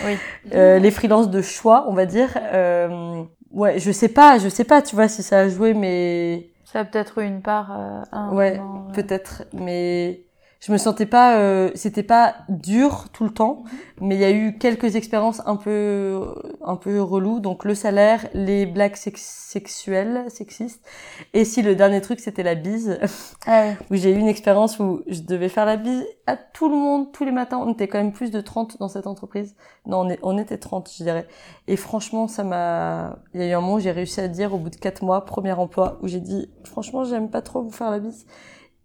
oui. euh, les freelances de choix, on va dire. Euh, ouais, je sais pas, je sais pas, tu vois, si ça a joué, mais... Ça a peut-être eu une part... Un ouais, moment, peut-être, mais je me sentais pas euh, c'était pas dur tout le temps mais il y a eu quelques expériences un peu un peu relou donc le salaire les blagues sexuelles sexistes et si le dernier truc c'était la bise ah ouais. où j'ai eu une expérience où je devais faire la bise à tout le monde tous les matins. On était quand même plus de 30 dans cette entreprise. Non on, est, on était 30 je dirais. Et franchement ça m'a il y a eu un moment où j'ai réussi à dire au bout de quatre mois premier emploi où j'ai dit franchement j'aime pas trop vous faire la bise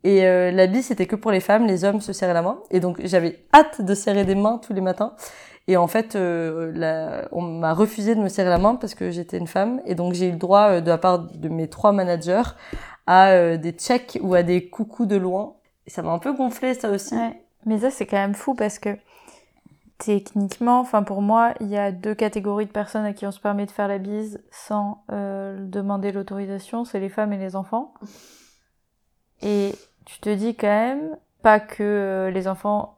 et euh, la bise, c'était que pour les femmes, les hommes se serraient la main. Et donc, j'avais hâte de serrer des mains tous les matins. Et en fait, euh, la, on m'a refusé de me serrer la main parce que j'étais une femme. Et donc, j'ai eu le droit, euh, de la part de mes trois managers, à euh, des checks ou à des coucous de loin. Et ça m'a un peu gonflé, ça aussi. Ouais. Mais ça, c'est quand même fou parce que techniquement, enfin pour moi, il y a deux catégories de personnes à qui on se permet de faire la bise sans euh, demander l'autorisation, c'est les femmes et les enfants. Et tu te dis quand même pas que euh, les enfants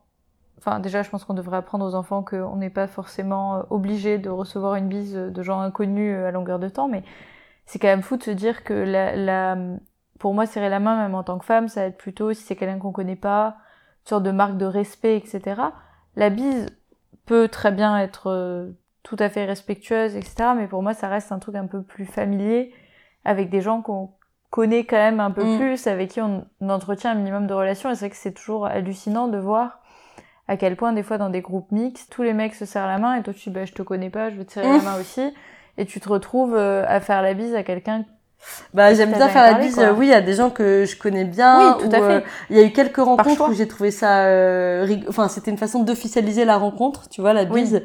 enfin déjà je pense qu'on devrait apprendre aux enfants qu'on n'est pas forcément euh, obligé de recevoir une bise de gens inconnus euh, à longueur de temps mais c'est quand même fou de se dire que la, la pour moi serrer la main même en tant que femme ça va être plutôt si c'est quelqu'un qu'on connaît pas une sorte de marque de respect etc la bise peut très bien être tout à fait respectueuse etc mais pour moi ça reste un truc un peu plus familier avec des gens qu'on connaît quand même un peu Mm. plus, avec qui on entretient un minimum de relations. Et c'est vrai que c'est toujours hallucinant de voir à quel point des fois dans des groupes mixtes, tous les mecs se serrent la main et toi tu dis bah je te connais pas, je vais te serrer Mm. la main aussi. Et tu te retrouves euh, à faire la bise à quelqu'un. Bah, j'aime bien faire la bise. quoi. euh, Oui, il y a des gens que je connais bien. Oui, tout à ou, fait. euh, Il y a eu quelques rencontres où j'ai trouvé ça, euh, rig- enfin, c'était une façon d'officialiser la rencontre, tu vois, la Oui. bise.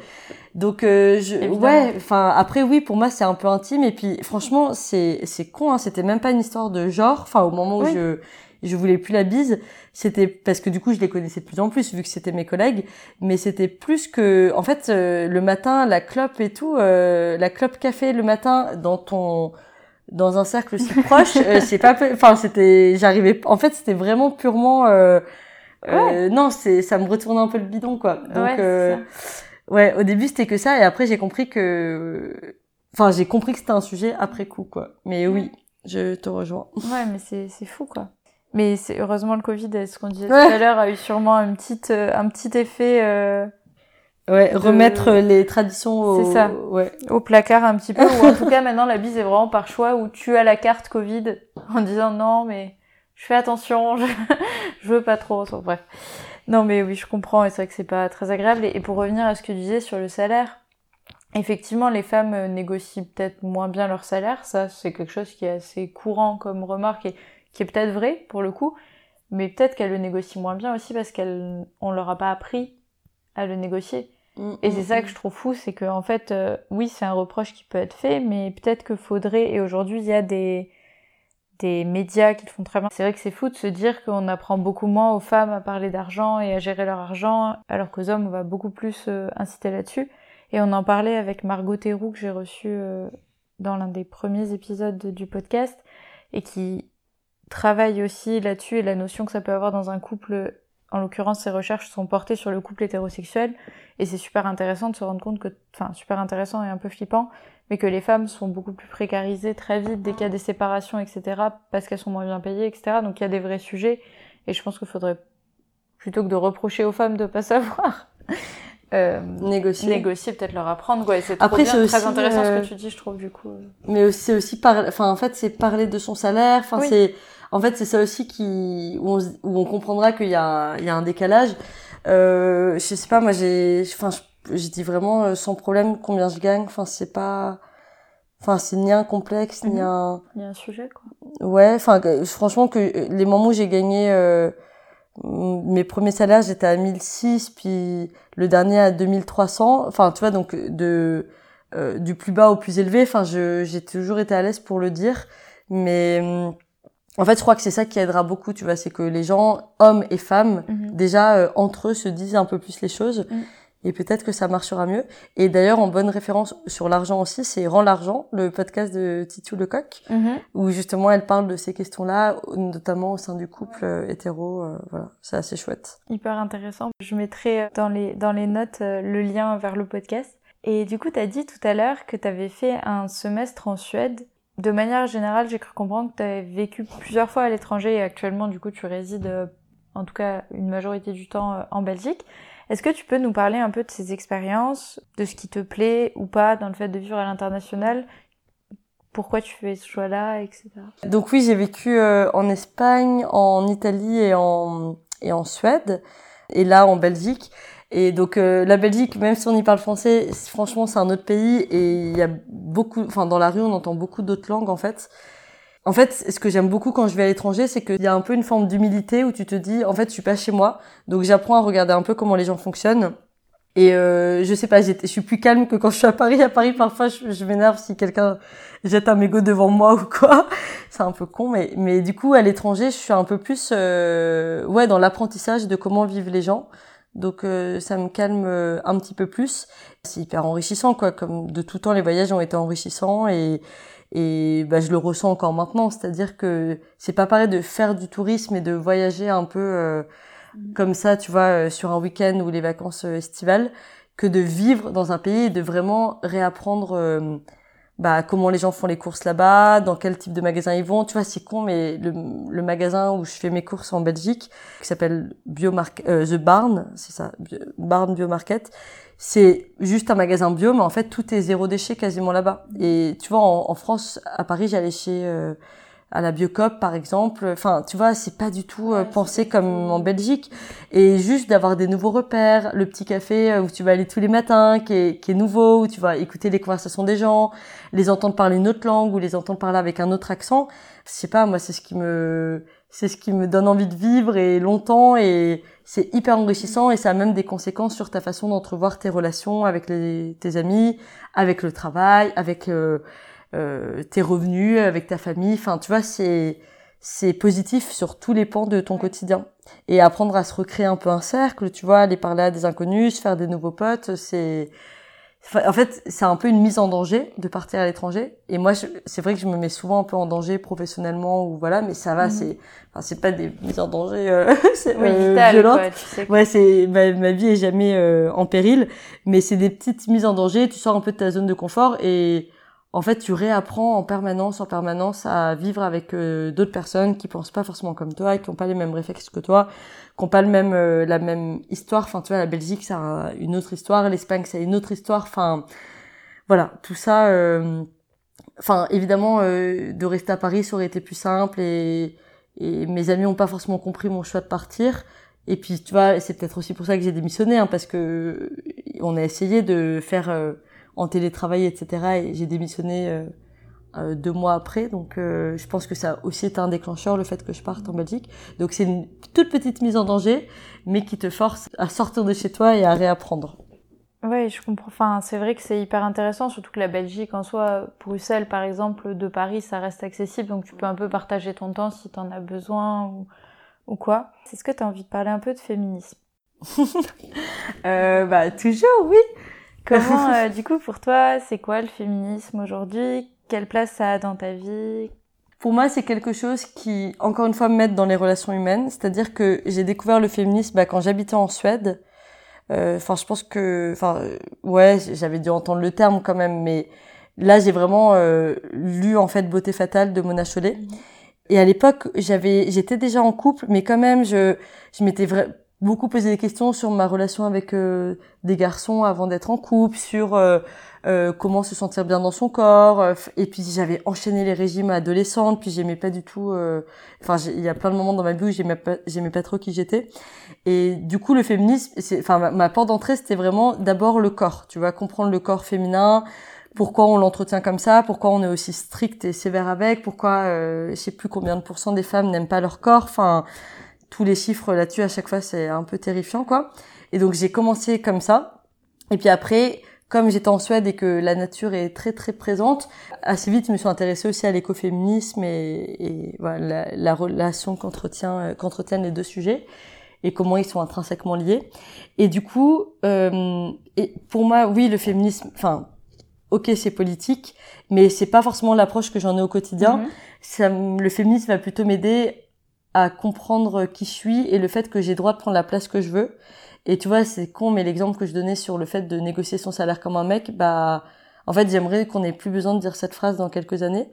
Donc, euh, je, Évidemment. ouais, enfin, après, oui, pour moi, c'est un peu intime. Et puis, franchement, c'est, c'est con, hein, c'était même pas une histoire de genre. Enfin, au moment où Oui. je, je voulais plus la bise, c'était parce que du coup, je les connaissais de plus en plus, vu que c'était mes collègues. Mais c'était plus que, en fait, euh, le matin, la clope et tout, euh, la clope café le matin dans ton, dans un cercle si proche, euh, c'est pas, enfin, c'était, j'arrivais, en fait, c'était vraiment purement, euh, euh, non, c'est, ça me retournait un peu le bidon, quoi. Donc, ouais, euh, ouais, au début, c'était que ça, et après, j'ai compris que, enfin, j'ai compris que c'était un sujet après coup, quoi. Mais oui, je te rejoins. Ouais, mais c'est c'est fou quoi. Mais c'est heureusement le Covid, ce qu'on disait Ouais. tout à l'heure, a eu sûrement un petit euh, un petit effet euh, Ouais, De- remettre les traditions au, C'est ça. ouais. au placard un petit peu. ou en tout cas maintenant la bise est vraiment par choix où tu as la carte Covid en disant non mais je fais attention, je, je veux pas trop. Enfin, bref. Non mais oui je comprends et c'est vrai que c'est pas très agréable. Et, pour revenir à ce que tu disais sur le salaire, effectivement les femmes euh, négocient peut-être moins bien leur salaire. Ça c'est quelque chose qui est assez courant comme remarque et qui est peut-être vrai pour le coup. Mais peut-être qu'elles le négocient moins bien aussi parce qu'elles on leur a pas appris à le négocier. Et c'est ça que je trouve fou, c'est que en fait, euh, oui, c'est un reproche qui peut être fait, mais peut-être que faudrait. Et aujourd'hui, il y a des des médias qui le font très bien. C'est vrai que c'est fou de se dire qu'on apprend beaucoup moins aux femmes à parler d'argent et à gérer leur argent, alors qu'aux hommes, on va beaucoup plus euh, inciter là-dessus. Et on en parlait avec Margot Théroux que j'ai reçue euh, dans l'un des premiers épisodes de- du podcast et qui travaille aussi là-dessus et la notion que ça peut avoir dans un couple. En l'occurrence, ses recherches sont portées sur le couple hétérosexuel et c'est super intéressant de se rendre compte que, enfin, super intéressant et un peu flippant, mais que les femmes sont beaucoup plus précarisées très vite dès qu'il y a des séparations, etc., parce qu'elles sont moins bien payées, etc. Donc il y a des vrais sujets, et je pense qu'il faudrait, plutôt que de reprocher aux femmes de pas savoir, euh, Négocier. négocier, peut-être leur apprendre, quoi. Et c'est Après, c'est très intéressant ce euh, que tu dis, je trouve, du coup. mais c'est aussi par, enfin, en fait, c'est parler de son salaire. Enfin, Oui. c'est, En fait, c'est ça aussi qui où on, où on comprendra qu'il y a un, il y a un décalage. Euh, je sais pas, moi j'ai, enfin, je dis vraiment euh, sans problème combien je gagne. Enfin, c'est pas, enfin, c'est ni un complexe ni Mhm. un, a un sujet, quoi. ouais. Enfin, franchement, que les moments où j'ai gagné euh, mes premiers salaires, j'étais à 1006, puis le dernier à 2300. Enfin, tu vois, donc de euh, du plus bas au plus élevé. Enfin, je j'ai toujours été à l'aise pour le dire, mais hum, en fait, je crois que c'est ça qui aidera beaucoup. Tu vois, c'est que les gens, hommes et femmes, déjà euh, entre eux se disent un peu plus les choses. Mm. Et peut-être que ça marchera mieux. Et d'ailleurs, en bonne référence sur l'argent aussi, c'est Rends l'argent, le podcast de Titu Lecoq, où justement elle parle de ces questions-là, notamment au sein du couple euh, hétéro. euh, voilà, c'est assez chouette. Hyper intéressant. Je mettrai dans les, dans les notes le lien vers le podcast. Et du coup, tu as dit tout à l'heure que tu avais fait un semestre en Suède. De manière générale, j'ai cru comprendre que tu avais vécu plusieurs fois à l'étranger et actuellement, du coup, tu résides, euh, en tout cas, une majorité du temps euh, en Belgique. Est-ce que tu peux nous parler un peu de ces expériences, de ce qui te plaît ou pas dans le fait de vivre à l'international? Pourquoi tu fais ce choix-là, etc. Donc oui, j'ai vécu euh, en Espagne, en Italie et en, et en Suède, et là en Belgique. Et donc euh, la Belgique, même si on y parle français, franchement c'est un autre pays et il y a beaucoup, enfin dans la rue on entend beaucoup d'autres langues en fait. En fait, ce que j'aime beaucoup quand je vais à l'étranger, c'est qu'il y a un peu une forme d'humilité où tu te dis, en fait, je suis pas chez moi, donc j'apprends à regarder un peu comment les gens fonctionnent. Et euh, je sais pas, je suis plus calme que quand je suis à Paris. À Paris, parfois, je, je m'énerve si quelqu'un jette un mégot devant moi ou quoi. C'est un peu con, mais mais du coup, à l'étranger, je suis un peu plus, euh, ouais, dans l'apprentissage de comment vivent les gens. Donc euh, ça me calme euh, un petit peu plus. C'est hyper enrichissant, quoi. Comme de tout temps, les voyages ont été enrichissants et et bah, je le ressens encore maintenant. C'est-à-dire que c'est pas pareil de faire du tourisme et de voyager un peu euh, comme ça, tu vois, euh, sur un week-end ou les vacances euh, estivales, que de vivre dans un pays et de vraiment réapprendre euh, bah, comment les gens font les courses là-bas, dans quel type de magasin ils vont. Tu vois, c'est con, mais le, le magasin où je fais mes courses en Belgique, qui s'appelle euh, The Barn, c'est ça, Barn Biomarket, c'est juste un magasin bio, mais en fait, tout est zéro déchet quasiment là-bas. Et tu vois, en, en France, à Paris, j'allais chez... euh, à la Biocop par exemple. Enfin tu vois c'est pas du tout euh, pensé comme en Belgique. Et juste d'avoir des nouveaux repères le petit café euh, où tu vas aller tous les matins qui est, qui est nouveau où tu vas écouter les conversations des gens les entendre parler une autre langue ou les entendre parler avec un autre accent. Je sais pas moi c'est ce qui me c'est ce qui me donne envie de vivre et longtemps. Et c'est hyper enrichissant et ça a même des conséquences sur ta façon d'entrevoir tes relations avec les, tes amis avec le travail avec euh, euh, tes revenus, avec ta famille. Enfin, tu vois, c'est c'est positif sur tous les pans de ton quotidien. Et apprendre à se recréer un peu un cercle, tu vois, aller parler à des inconnus, se faire des nouveaux potes, c'est en fait, c'est un peu une mise en danger de partir à l'étranger. Et moi, c'est vrai que je me mets souvent un peu en danger professionnellement ou voilà, mais ça va, Mhm. c'est, enfin, c'est pas des mises en danger euh, c'est, Oui, euh, vital, violentes. quoi, tu sais. Ouais, c'est ma, ma vie est jamais euh, en péril, mais c'est des petites mises en danger. Tu sors un peu de ta zone de confort et en fait, tu réapprends en permanence, en permanence à vivre avec euh, d'autres personnes qui pensent pas forcément comme toi, qui ont pas les mêmes réflexes que toi, qui ont pas le même euh, la même histoire. Enfin, tu vois, la Belgique, ça a une autre histoire, l'Espagne, ça a une autre histoire. Enfin, voilà, tout ça. euh, Enfin, évidemment, euh, de rester à Paris, ça aurait été plus simple et, et mes amis ont pas forcément compris mon choix de partir. Et puis, tu vois, c'est peut-être aussi pour ça que j'ai démissionné, hein, parce que on a essayé de faire en télétravail, etc. Et j'ai démissionné euh, euh, deux mois après. Donc, euh, je pense que ça a aussi été un déclencheur, le fait que je parte en Belgique. Donc, c'est une toute petite mise en danger, mais qui te force à sortir de chez toi et à réapprendre. Ouais, je comprends. Enfin, c'est vrai que c'est hyper intéressant, surtout que la Belgique en soi, Bruxelles par exemple, de Paris, ça reste accessible, donc tu peux un peu partager ton temps si t'en as besoin ou, ou quoi. Est-ce que t'as envie de parler un peu de féminisme? Euh, bah, toujours, oui. Comment, euh, du coup, pour toi, c'est quoi le féminisme aujourd'hui? Quelle place ça a dans ta vie? Pour moi, c'est quelque chose qui, encore une fois, m'aide dans les relations humaines. C'est-à-dire que j'ai découvert le féminisme bah, quand j'habitais en Suède. Euh, Enfin, je pense que, enfin, ouais, j'avais dû entendre le terme quand même, mais là, j'ai vraiment euh, lu en fait Beauté fatale de Mona Chollet. Et à l'époque, j'avais, j'étais déjà en couple, mais quand même, je, je m'étais beaucoup posé des questions sur ma relation avec euh, des garçons avant d'être en couple, sur euh, euh, comment se sentir bien dans son corps. euh, et puis j'avais enchaîné les régimes adolescentes, puis j'aimais pas du tout. euh, Enfin, il y a plein de moments dans ma vie où j'aimais pas, j'aimais pas trop qui j'étais. Et du coup, le féminisme, enfin, ma, ma porte d'entrée, c'était vraiment d'abord le corps. Tu vois, comprendre le corps féminin. Pourquoi on l'entretient comme ça Pourquoi on est aussi strict et sévère avec Pourquoi, euh, je sais plus combien de pourcents des femmes n'aiment pas leur corps Enfin, tous les chiffres là-dessus à chaque fois c'est un peu terrifiant quoi. Et donc j'ai commencé comme ça. Et puis après, comme j'étais en Suède et que la nature est très très présente, assez vite je me suis intéressée aussi à l'écoféminisme et, et voilà, la, la relation euh, qu'entretiennent les deux sujets et comment ils sont intrinsèquement liés. Et du coup, euh, et pour moi, oui, le féminisme, enfin, ok, c'est politique, mais c'est pas forcément l'approche que j'en ai au quotidien. Mhm. Ça, me- le féminisme va plutôt m'aider à comprendre qui je suis et le fait que j'ai droit de prendre la place que je veux. Et tu vois, c'est con, mais l'exemple que je donnais sur le fait de négocier son salaire comme un mec, bah, en fait, j'aimerais qu'on ait plus besoin de dire cette phrase dans quelques années.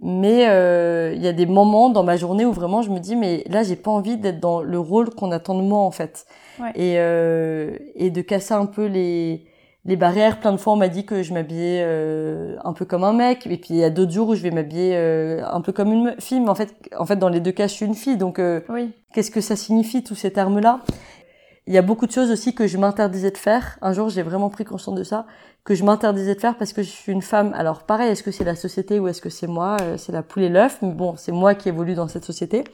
Mais euh, il y a des moments dans ma journée où vraiment je me dis, mais là, j'ai pas envie d'être dans le rôle qu'on attend de moi, en fait. Ouais. Et, euh, et de casser un peu les, les barrières. Plein de fois, on m'a dit que je m'habillais euh, un peu comme un mec. Et puis, il y a d'autres jours où je vais m'habiller euh, un peu comme une fille. Mais en fait, en fait, dans les deux cas, je suis une fille. Donc, euh, Oui. qu'est-ce que ça signifie, tous ces termes-là? Il y a beaucoup de choses aussi que je m'interdisais de faire. Un jour, j'ai vraiment pris conscience de ça, que je m'interdisais de faire parce que je suis une femme. Alors, pareil, est-ce que c'est la société ou est-ce que c'est moi? Euh, C'est la poule et l'œuf. Mais bon, c'est moi qui évolue dans cette société.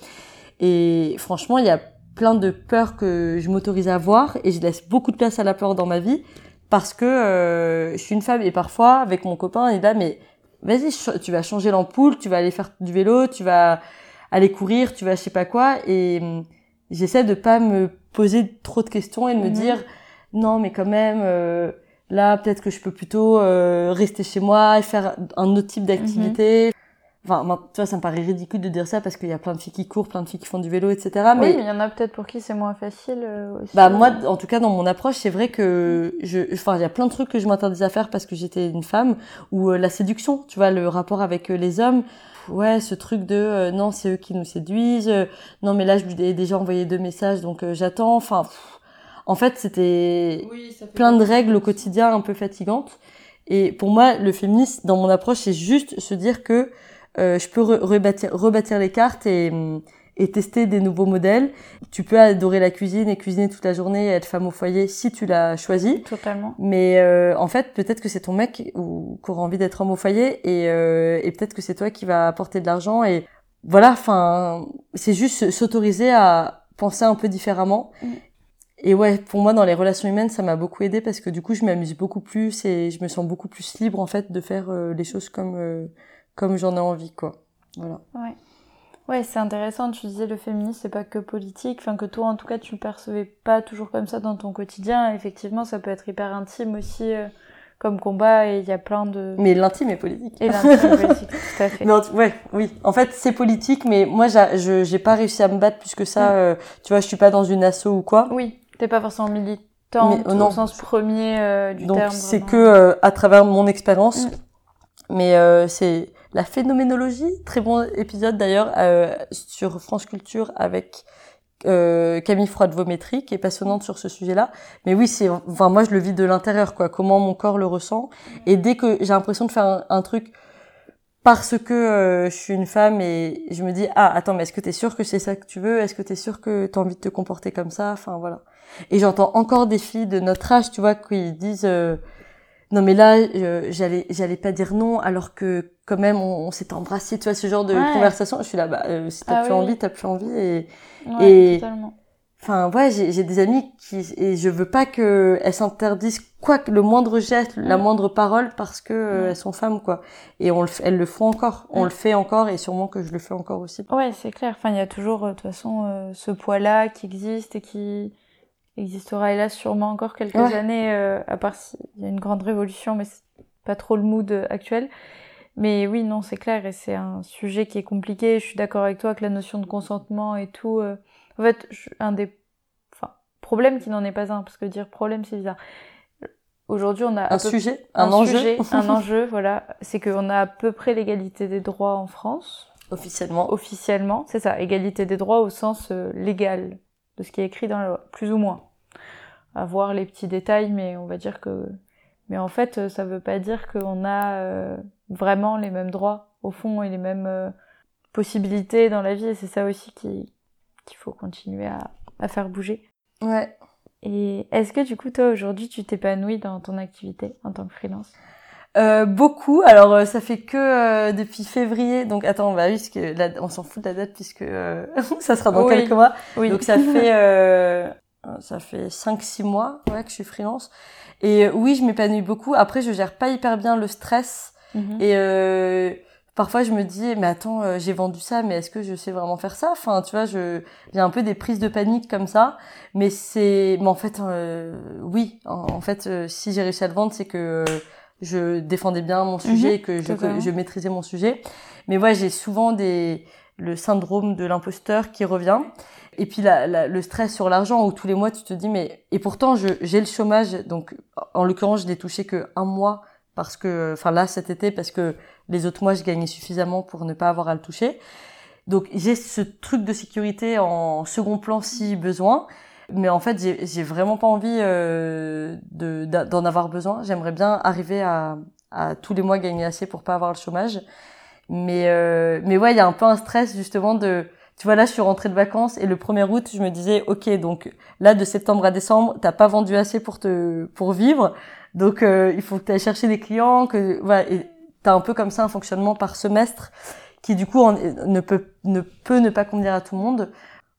Et franchement, il y a plein de peurs que je m'autorise à avoir et je laisse beaucoup de place à la peur dans ma vie parce que euh, je suis une femme et parfois avec mon copain il est là mais vas-y tu vas changer l'ampoule tu vas aller faire du vélo tu vas aller courir tu vas je sais pas quoi. Et hum, j'essaie de pas me poser trop de questions et de me Mhm. dire non mais quand même euh, là peut-être que je peux plutôt euh, rester chez moi et faire un autre type d'activité Enfin, moi, tu vois, ça me paraît ridicule de dire ça parce qu'il y a plein de filles qui courent, plein de filles qui font du vélo, etc. Oui, Mais, mais il y en a peut-être pour qui c'est moins facile euh, aussi. bah moi, en tout cas, dans mon approche, c'est vrai que je, enfin, il y a plein de trucs que je m'interdisais à faire parce que j'étais une femme ou euh, la séduction, tu vois, le rapport avec euh, les hommes. Ouais, ce truc de euh, non, c'est eux qui nous séduisent. euh, non, mais là, je lui ai déjà envoyé deux messages, donc euh, j'attends. Enfin, pff, en fait, c'était plein de règles au quotidien un peu fatigantes. Et pour moi, le féminisme, dans mon approche, c'est juste se dire que euh, je peux re- rebâtir, rebâtir les cartes et, et tester des nouveaux modèles. Tu peux adorer la cuisine et cuisiner toute la journée et être femme au foyer si tu l'as choisi. Totalement. Mais euh, en fait, peut-être que c'est ton mec ou qui aura envie d'être homme au foyer et, euh, et peut-être que c'est toi qui va apporter de l'argent et voilà. Enfin, c'est juste s'autoriser à penser un peu différemment. Mm. Et ouais, pour moi, dans les relations humaines, ça m'a beaucoup aidé parce que du coup, je m'amuse beaucoup plus et je me sens beaucoup plus libre en fait de faire euh, les choses comme euh, comme j'en ai envie, quoi. Voilà. Ouais, c'est intéressant. Tu disais le féminisme, c'est pas que politique. Enfin, que toi, en tout cas, tu le percevais pas toujours comme ça dans ton quotidien. Effectivement, ça peut être hyper intime aussi euh, comme combat et il y a plein de. Mais l'intime est politique. Et l'intime politique, tout à fait. Non, ouais, oui. En fait, c'est politique, mais moi, je j'ai pas réussi à me battre plus que ça. Mm. euh, tu vois, je suis pas dans une asso ou quoi. Oui, t'es pas forcément militante Mais, euh, non. au sens premier du Donc terme. c'est vraiment. que à travers mon expérience. Mm. Mais c'est la phénoménologie, très bon épisode d'ailleurs euh, sur France Culture avec euh, Camille Froide-Vométrie qui est passionnante sur ce sujet-là. Mais oui, c'est enfin moi je le vis de l'intérieur quoi, comment mon corps le ressent. Et dès que j'ai l'impression de faire un, truc parce que euh, je suis une femme et je me dis ah attends mais est-ce que t'es sûr que c'est ça que tu veux? Est-ce que t'es sûr que t'as envie de te comporter comme ça Enfin voilà. Et j'entends encore des filles de notre âge, tu vois, qui disent euh, non mais là euh, j'allais j'allais pas dire non alors que quand même on, on s'est embrassé, tu vois ce genre de Ouais. conversation. Je suis là bah euh, si t'as Ah plus oui. envie, t'as plus envie et Ouais, et- totalement. Enfin, ouais, j'ai j'ai des amis qui et je veux pas que elles s'interdisent quoi que le moindre geste, la Mm. moindre parole parce que euh, Mm. elles sont femmes quoi. Et on le elles le font encore, on Mm. le fait encore et sûrement que je le fais encore aussi. Ouais, c'est clair. Enfin, il y a toujours, euh, de toute façon, euh, ce poids-là qui existe et qui existera, hélas, sûrement encore quelques Ouais. années, euh, à part s'il y a une grande révolution, mais c'est pas trop le mood euh, actuel. Mais oui, non, c'est clair, et c'est un sujet qui est compliqué. Je suis d'accord avec toi que la notion de consentement et tout. euh, En fait, je- un des enfin, problèmes qui n'en est pas un, parce que dire problème, c'est bizarre. Aujourd'hui, on a Un peu- sujet, un, enjeu sujet, un enjeu, voilà. C'est qu'on a à peu près l'égalité des droits en France officiellement. officiellement, c'est ça, égalité des droits au sens légal de ce qui est écrit dans la loi, plus ou moins. À voir les petits détails, mais on va dire que. Mais en fait, ça veut pas dire qu'on a euh, vraiment les mêmes droits au fond et les mêmes euh, possibilités dans la vie. Et c'est ça aussi qui qu'il faut continuer à, à faire bouger. Ouais. Et est-ce que du coup, toi, aujourd'hui, tu t'épanouis dans ton activité en tant que freelance? Euh, beaucoup. Alors euh, ça fait que euh, depuis février. Donc attends, bah oui, que la, on s'en fout de la date puisque ça sera dans Oui. quelques mois. Oui. Donc ça fait ça fait 5 6 mois ouais que je suis freelance. Et euh, oui, je m'épanouis beaucoup. Après je gère pas hyper bien le stress Mhm. et euh, parfois je me dis mais attends, euh, j'ai vendu ça mais est-ce que je sais vraiment faire ça? Enfin, tu vois, je j'ai un peu des prises de panique comme ça, mais c'est mais en fait euh, oui, en, en fait euh, si j'ai réussi à le vendre, c'est que euh, je défendais bien mon sujet Mhm, et que je, que je maîtrisais mon sujet. Mais ouais, j'ai souvent des le syndrome de l'imposteur qui revient. Et puis la, la- le stress sur l'argent où tous les mois tu te dis mais et pourtant je j'ai le chômage donc en l'occurrence je l'ai touché que un mois parce que enfin là cet été parce que les autres mois je gagnais suffisamment pour ne pas avoir à le toucher. Donc j'ai ce truc de sécurité en second plan si besoin. Mais en fait, j'ai vraiment pas envie euh, d'en avoir besoin. J'aimerais bien arriver à, à tous les mois gagner assez pour pas avoir le chômage. Mais euh, mais ouais, il y a un peu un stress justement de tu vois là, je suis rentrée de vacances et le 1er août, je me disais OK, donc là de septembre à décembre, t'as pas vendu assez pour te pour vivre. Donc euh, il faut que tu ailles chercher des clients que voilà, et t'as un peu comme ça un fonctionnement par semestre qui du coup ne peut ne peut ne pas convenir à tout le monde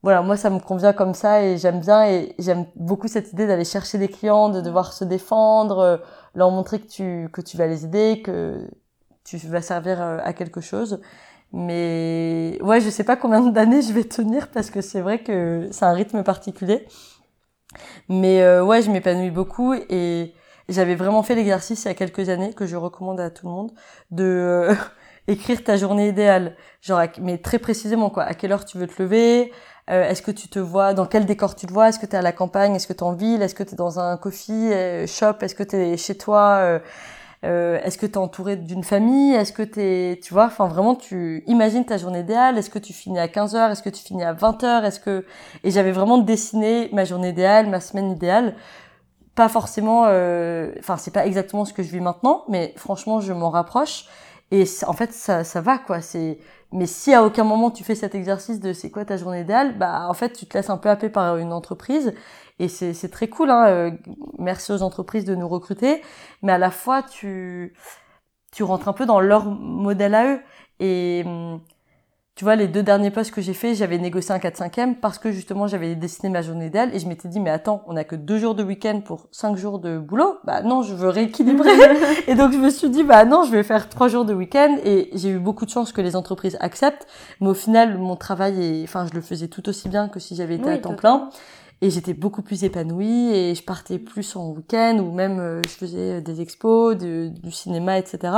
voilà, moi ça me convient comme ça et j'aime bien et j'aime beaucoup cette idée d'aller chercher des clients, de devoir se défendre, euh, leur montrer que tu que tu vas les aider, que tu vas servir euh, à quelque chose. Mais ouais, je sais pas combien d'années je vais tenir parce que c'est vrai que c'est un rythme particulier. Mais euh, ouais, je m'épanouis beaucoup et j'avais vraiment fait l'exercice il y a quelques années que je recommande à tout le monde de euh, écrire ta journée idéale. Genre, mais très précisément quoi. À quelle heure tu veux te lever? Euh, Est-ce que tu te vois dans quel décor tu te vois? Est-ce que tu es à la campagne? Est-ce que tu es en ville? Est-ce que tu es dans un coffee euh, shop? Est-ce que tu es chez toi? Euh, Est-ce que tu es entouré d'une famille? Est-ce que tu es tu vois enfin vraiment tu imagines ta journée idéale? Est-ce que tu finis à 15h Est-ce que tu finis à 20h Est-ce que et j'avais vraiment dessiné ma journée idéale, ma semaine idéale. Pas forcément euh, enfin c'est pas exactement ce que je vis maintenant mais franchement je m'en rapproche. Et en fait ça ça va quoi. C'est mais si à aucun moment tu fais cet exercice de c'est quoi ta journée idéale bah en fait tu te laisses un peu happer par une entreprise et c'est très cool hein euh, merci aux entreprises de nous recruter mais à la fois tu tu rentres un peu dans leur modèle à eux et hum, tu vois, les deux derniers postes que j'ai fait, j'avais négocié un 4-5e parce que justement j'avais dessiné ma journée idéale et je m'étais dit, mais attends, on a que deux jours de week-end pour cinq jours de boulot? Bah non, je veux rééquilibrer. et donc je me suis dit, bah non, je vais faire trois jours de week-end et j'ai eu beaucoup de chance que les entreprises acceptent. Mais au final, mon travail est, enfin, je le faisais tout aussi bien que si j'avais été Oui, à temps plein. Et j'étais beaucoup plus épanouie et je partais plus en week-end ou même euh, je faisais des expos, de- du cinéma, etc.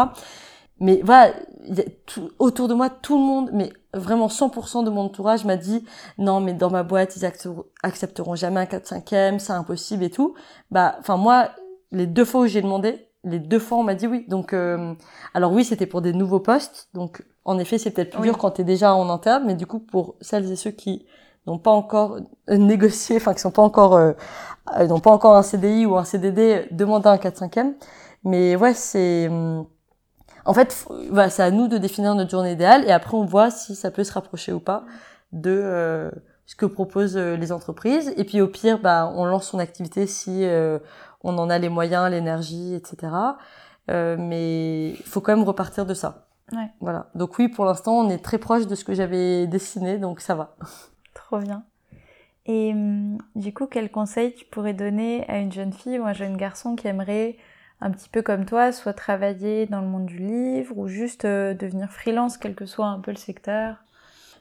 Mais voilà, il y a tout- autour de moi, tout le monde, mais vraiment 100% de mon entourage m'a dit non, mais dans ma boîte, ils accepteront, accepteront jamais un 4-5e, c'est impossible et tout. Bah, enfin moi, les deux fois où j'ai demandé, les deux fois on m'a dit oui. Donc, euh, alors oui, c'était pour des nouveaux postes. Donc, en effet, c'est peut-être plus Oui. dur quand t'es déjà en interne, mais du coup, pour celles et ceux qui n'ont pas encore euh, négocié, enfin qui sont pas encore, euh, euh, n'ont pas encore un CDI ou un CDD, demandez un 4-5e. Mais ouais, c'est hum, en fait, voilà, c'est à nous de définir notre journée idéale et après on voit si ça peut se rapprocher ou pas de euh, ce que proposent euh, les entreprises. Et puis au pire, bah, on lance son activité si euh, on en a les moyens, l'énergie, etc. Euh, mais il faut quand même repartir de ça. Ouais. Voilà. Donc oui, pour l'instant, on est très proche de ce que j'avais dessiné, donc ça va. Trop bien. Et hum, du coup, quel conseil tu pourrais donner à une jeune fille ou un jeune garçon qui aimerait, un petit peu comme toi, soit travailler dans le monde du livre ou juste euh, devenir freelance, quel que soit un peu le secteur?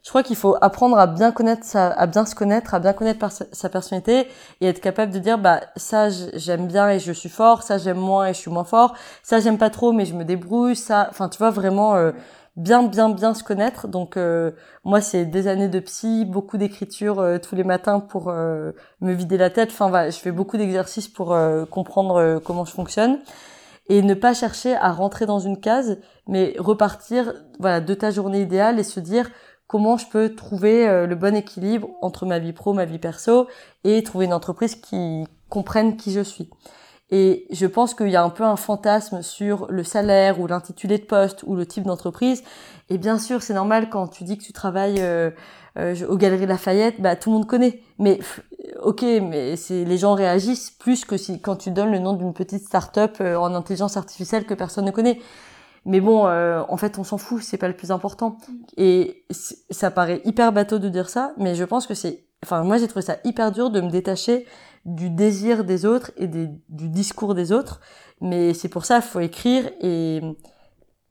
Je crois qu'il faut apprendre à bien connaître sa, à bien se connaître, à bien connaître sa, personnalité et être capable de dire bah ça j'aime bien et je suis fort, ça j'aime moins et je suis moins fort, ça j'aime pas trop mais je me débrouille, ça, enfin tu vois vraiment euh, bien bien bien se connaître. Donc euh, moi c'est des années de psy, beaucoup d'écriture euh, tous les matins pour euh, me vider la tête. Enfin voilà, je fais beaucoup d'exercices pour euh, comprendre euh, comment je fonctionne et ne pas chercher à rentrer dans une case, mais repartir voilà de ta journée idéale et se dire comment je peux trouver le bon équilibre entre ma vie pro, ma vie perso et trouver une entreprise qui comprenne qui je suis. Et je pense qu'il y a un peu un fantasme sur le salaire ou l'intitulé de poste ou le type d'entreprise. Et bien sûr, c'est normal quand tu dis que tu travailles euh, euh, aux Galeries Lafayette, bah tout le monde connaît. Mais ok, mais c'est les gens réagissent plus que si quand tu donnes le nom d'une petite start-up euh, en intelligence artificielle que personne ne connaît. Mais bon, en fait, on s'en fout, c'est pas le plus important. Et ça paraît hyper bateau de dire ça, mais je pense que c'est, enfin moi j'ai trouvé ça hyper dur de me détacher du désir des autres et des, du discours des autres. Mais c'est pour ça il faut écrire et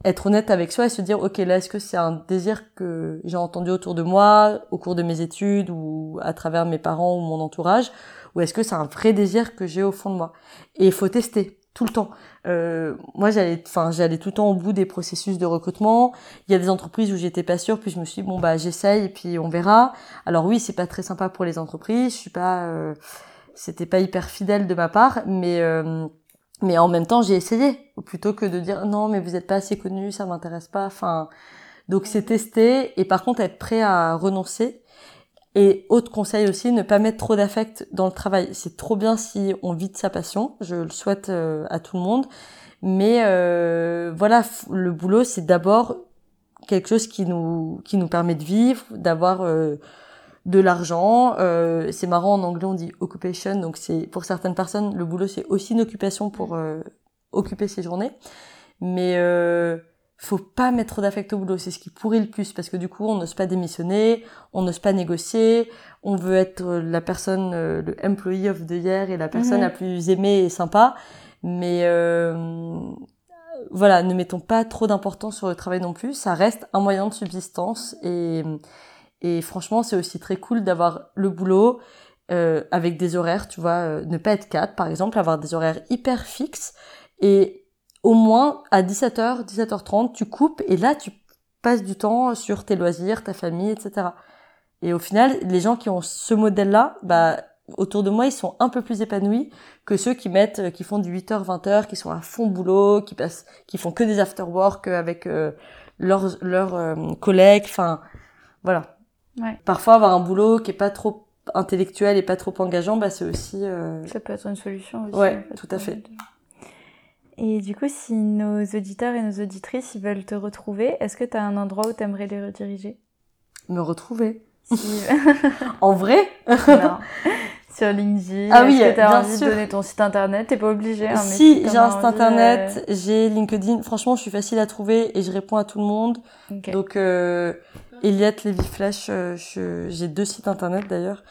être honnête avec soi et se dire ok là est-ce que c'est un désir que j'ai entendu autour de moi au cours de mes études ou à travers mes parents ou mon entourage ou est-ce que c'est un vrai désir que j'ai au fond de moi? Et il faut tester tout le temps. Euh, moi j'allais enfin j'allais tout le temps au bout des processus de recrutement. Il y a des entreprises où j'étais pas sûre puis je me suis dit bon bah j'essaye et puis on verra. Alors oui c'est pas très sympa pour les entreprises. Je suis pas euh, c'était pas hyper fidèle de ma part, mais euh, mais en même temps j'ai essayé plutôt que de dire non mais vous êtes pas assez connu, ça m'intéresse pas. Enfin donc c'est tester et par contre être prêt à renoncer. Et autre conseil aussi, ne pas mettre trop d'affect dans le travail. C'est trop bien si on vit de sa passion, je le souhaite euh, à tout le monde. Mais euh, voilà, le boulot c'est d'abord quelque chose qui nous qui nous permet de vivre, d'avoir de l'argent. Euh, c'est marrant en anglais on dit occupation, donc c'est pour certaines personnes le boulot c'est aussi une occupation pour euh, occuper ses journées. Mais euh, faut pas mettre trop d'affect au boulot, c'est ce qui pourrit le plus parce que du coup on n'ose pas démissionner, on n'ose pas négocier, on veut être la personne, euh, le employee of the year et la personne la plus aimée et sympa. Mais euh, voilà, ne mettons pas trop d'importance sur le travail non plus. Ça reste un moyen de subsistance et et franchement, c'est aussi très cool d'avoir le boulot euh, avec des horaires, tu vois, euh, ne pas être cadre, par exemple, avoir des horaires hyper fixes et au moins à 17h, 17h30, tu coupes et là, tu passes du temps sur tes loisirs, ta famille, etc. Et au final, les gens qui ont ce modèle-là, bah, autour de moi, ils sont un peu plus épanouis que ceux qui mettent, euh, qui font du 8h, 20h, qui sont à fond boulot, qui passent, qui font que des after-work avec euh, leurs, leurs euh, collègues, enfin, voilà. Ouais. Parfois, avoir un boulot qui est pas trop intellectuel et pas trop engageant, bah, c'est aussi, euh, Ça peut être une solution aussi. Ouais, tout à fait. Et du coup, si nos auditeurs et nos auditrices ils veulent te retrouver, est-ce que tu as un endroit où tu aimerais les rediriger? Me retrouver. Si- En vrai? Non. Sur LinkedIn Ah oui, Est-ce que tu as envie sûr. de donner ton site internet? T'es pas obligé. Hein, si, j'ai un site internet, j'ai LinkedIn. Franchement, je suis facile à trouver et je réponds à tout le monde. euh. Donc, euh, Eliette Lévy Flèche, euh, j'ai deux sites internet d'ailleurs.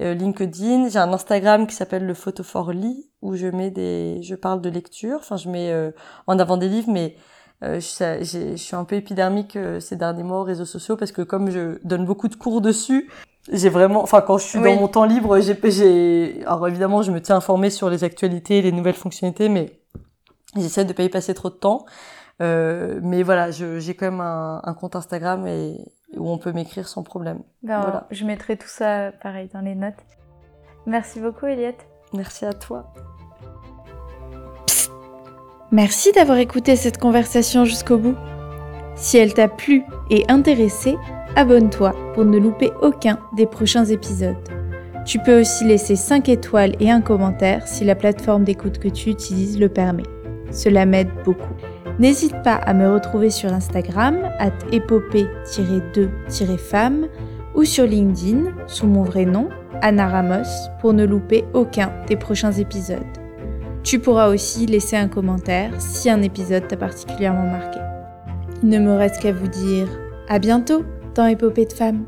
Euh, LinkedIn, j'ai un Instagram qui s'appelle le Photo for Lee où je mets des, je parle de lecture. Enfin, je mets euh, en avant des livres, mais euh, je, suis un peu épidermique euh, ces derniers mois aux réseaux sociaux parce que comme je donne beaucoup de cours dessus, j'ai vraiment, enfin quand je suis Oui. dans mon temps libre, j'ai, j'ai, alors évidemment je me tiens informée sur les actualités, les nouvelles fonctionnalités, mais j'essaie de pas y passer trop de temps. Euh, mais voilà, j'ai quand même un, un compte Instagram et où on peut m'écrire sans problème. Ben, voilà. Je mettrai tout ça pareil dans les notes. Merci beaucoup, Eliette. Merci à toi. Merci d'avoir écouté cette conversation jusqu'au bout. Si elle t'a plu et intéressé, abonne-toi pour ne louper aucun des prochains épisodes. Tu peux aussi laisser 5 étoiles et un commentaire si la plateforme d'écoute que tu utilises le permet. Cela m'aide beaucoup. N'hésite pas à me retrouver sur Instagram, at épopée-2-femme, ou sur LinkedIn, sous mon vrai nom, Anna Ramos, pour ne louper aucun des prochains épisodes. Tu pourras aussi laisser un commentaire si un épisode t'a particulièrement marqué. Il ne me reste qu'à vous dire à bientôt dans Épopée de femmes.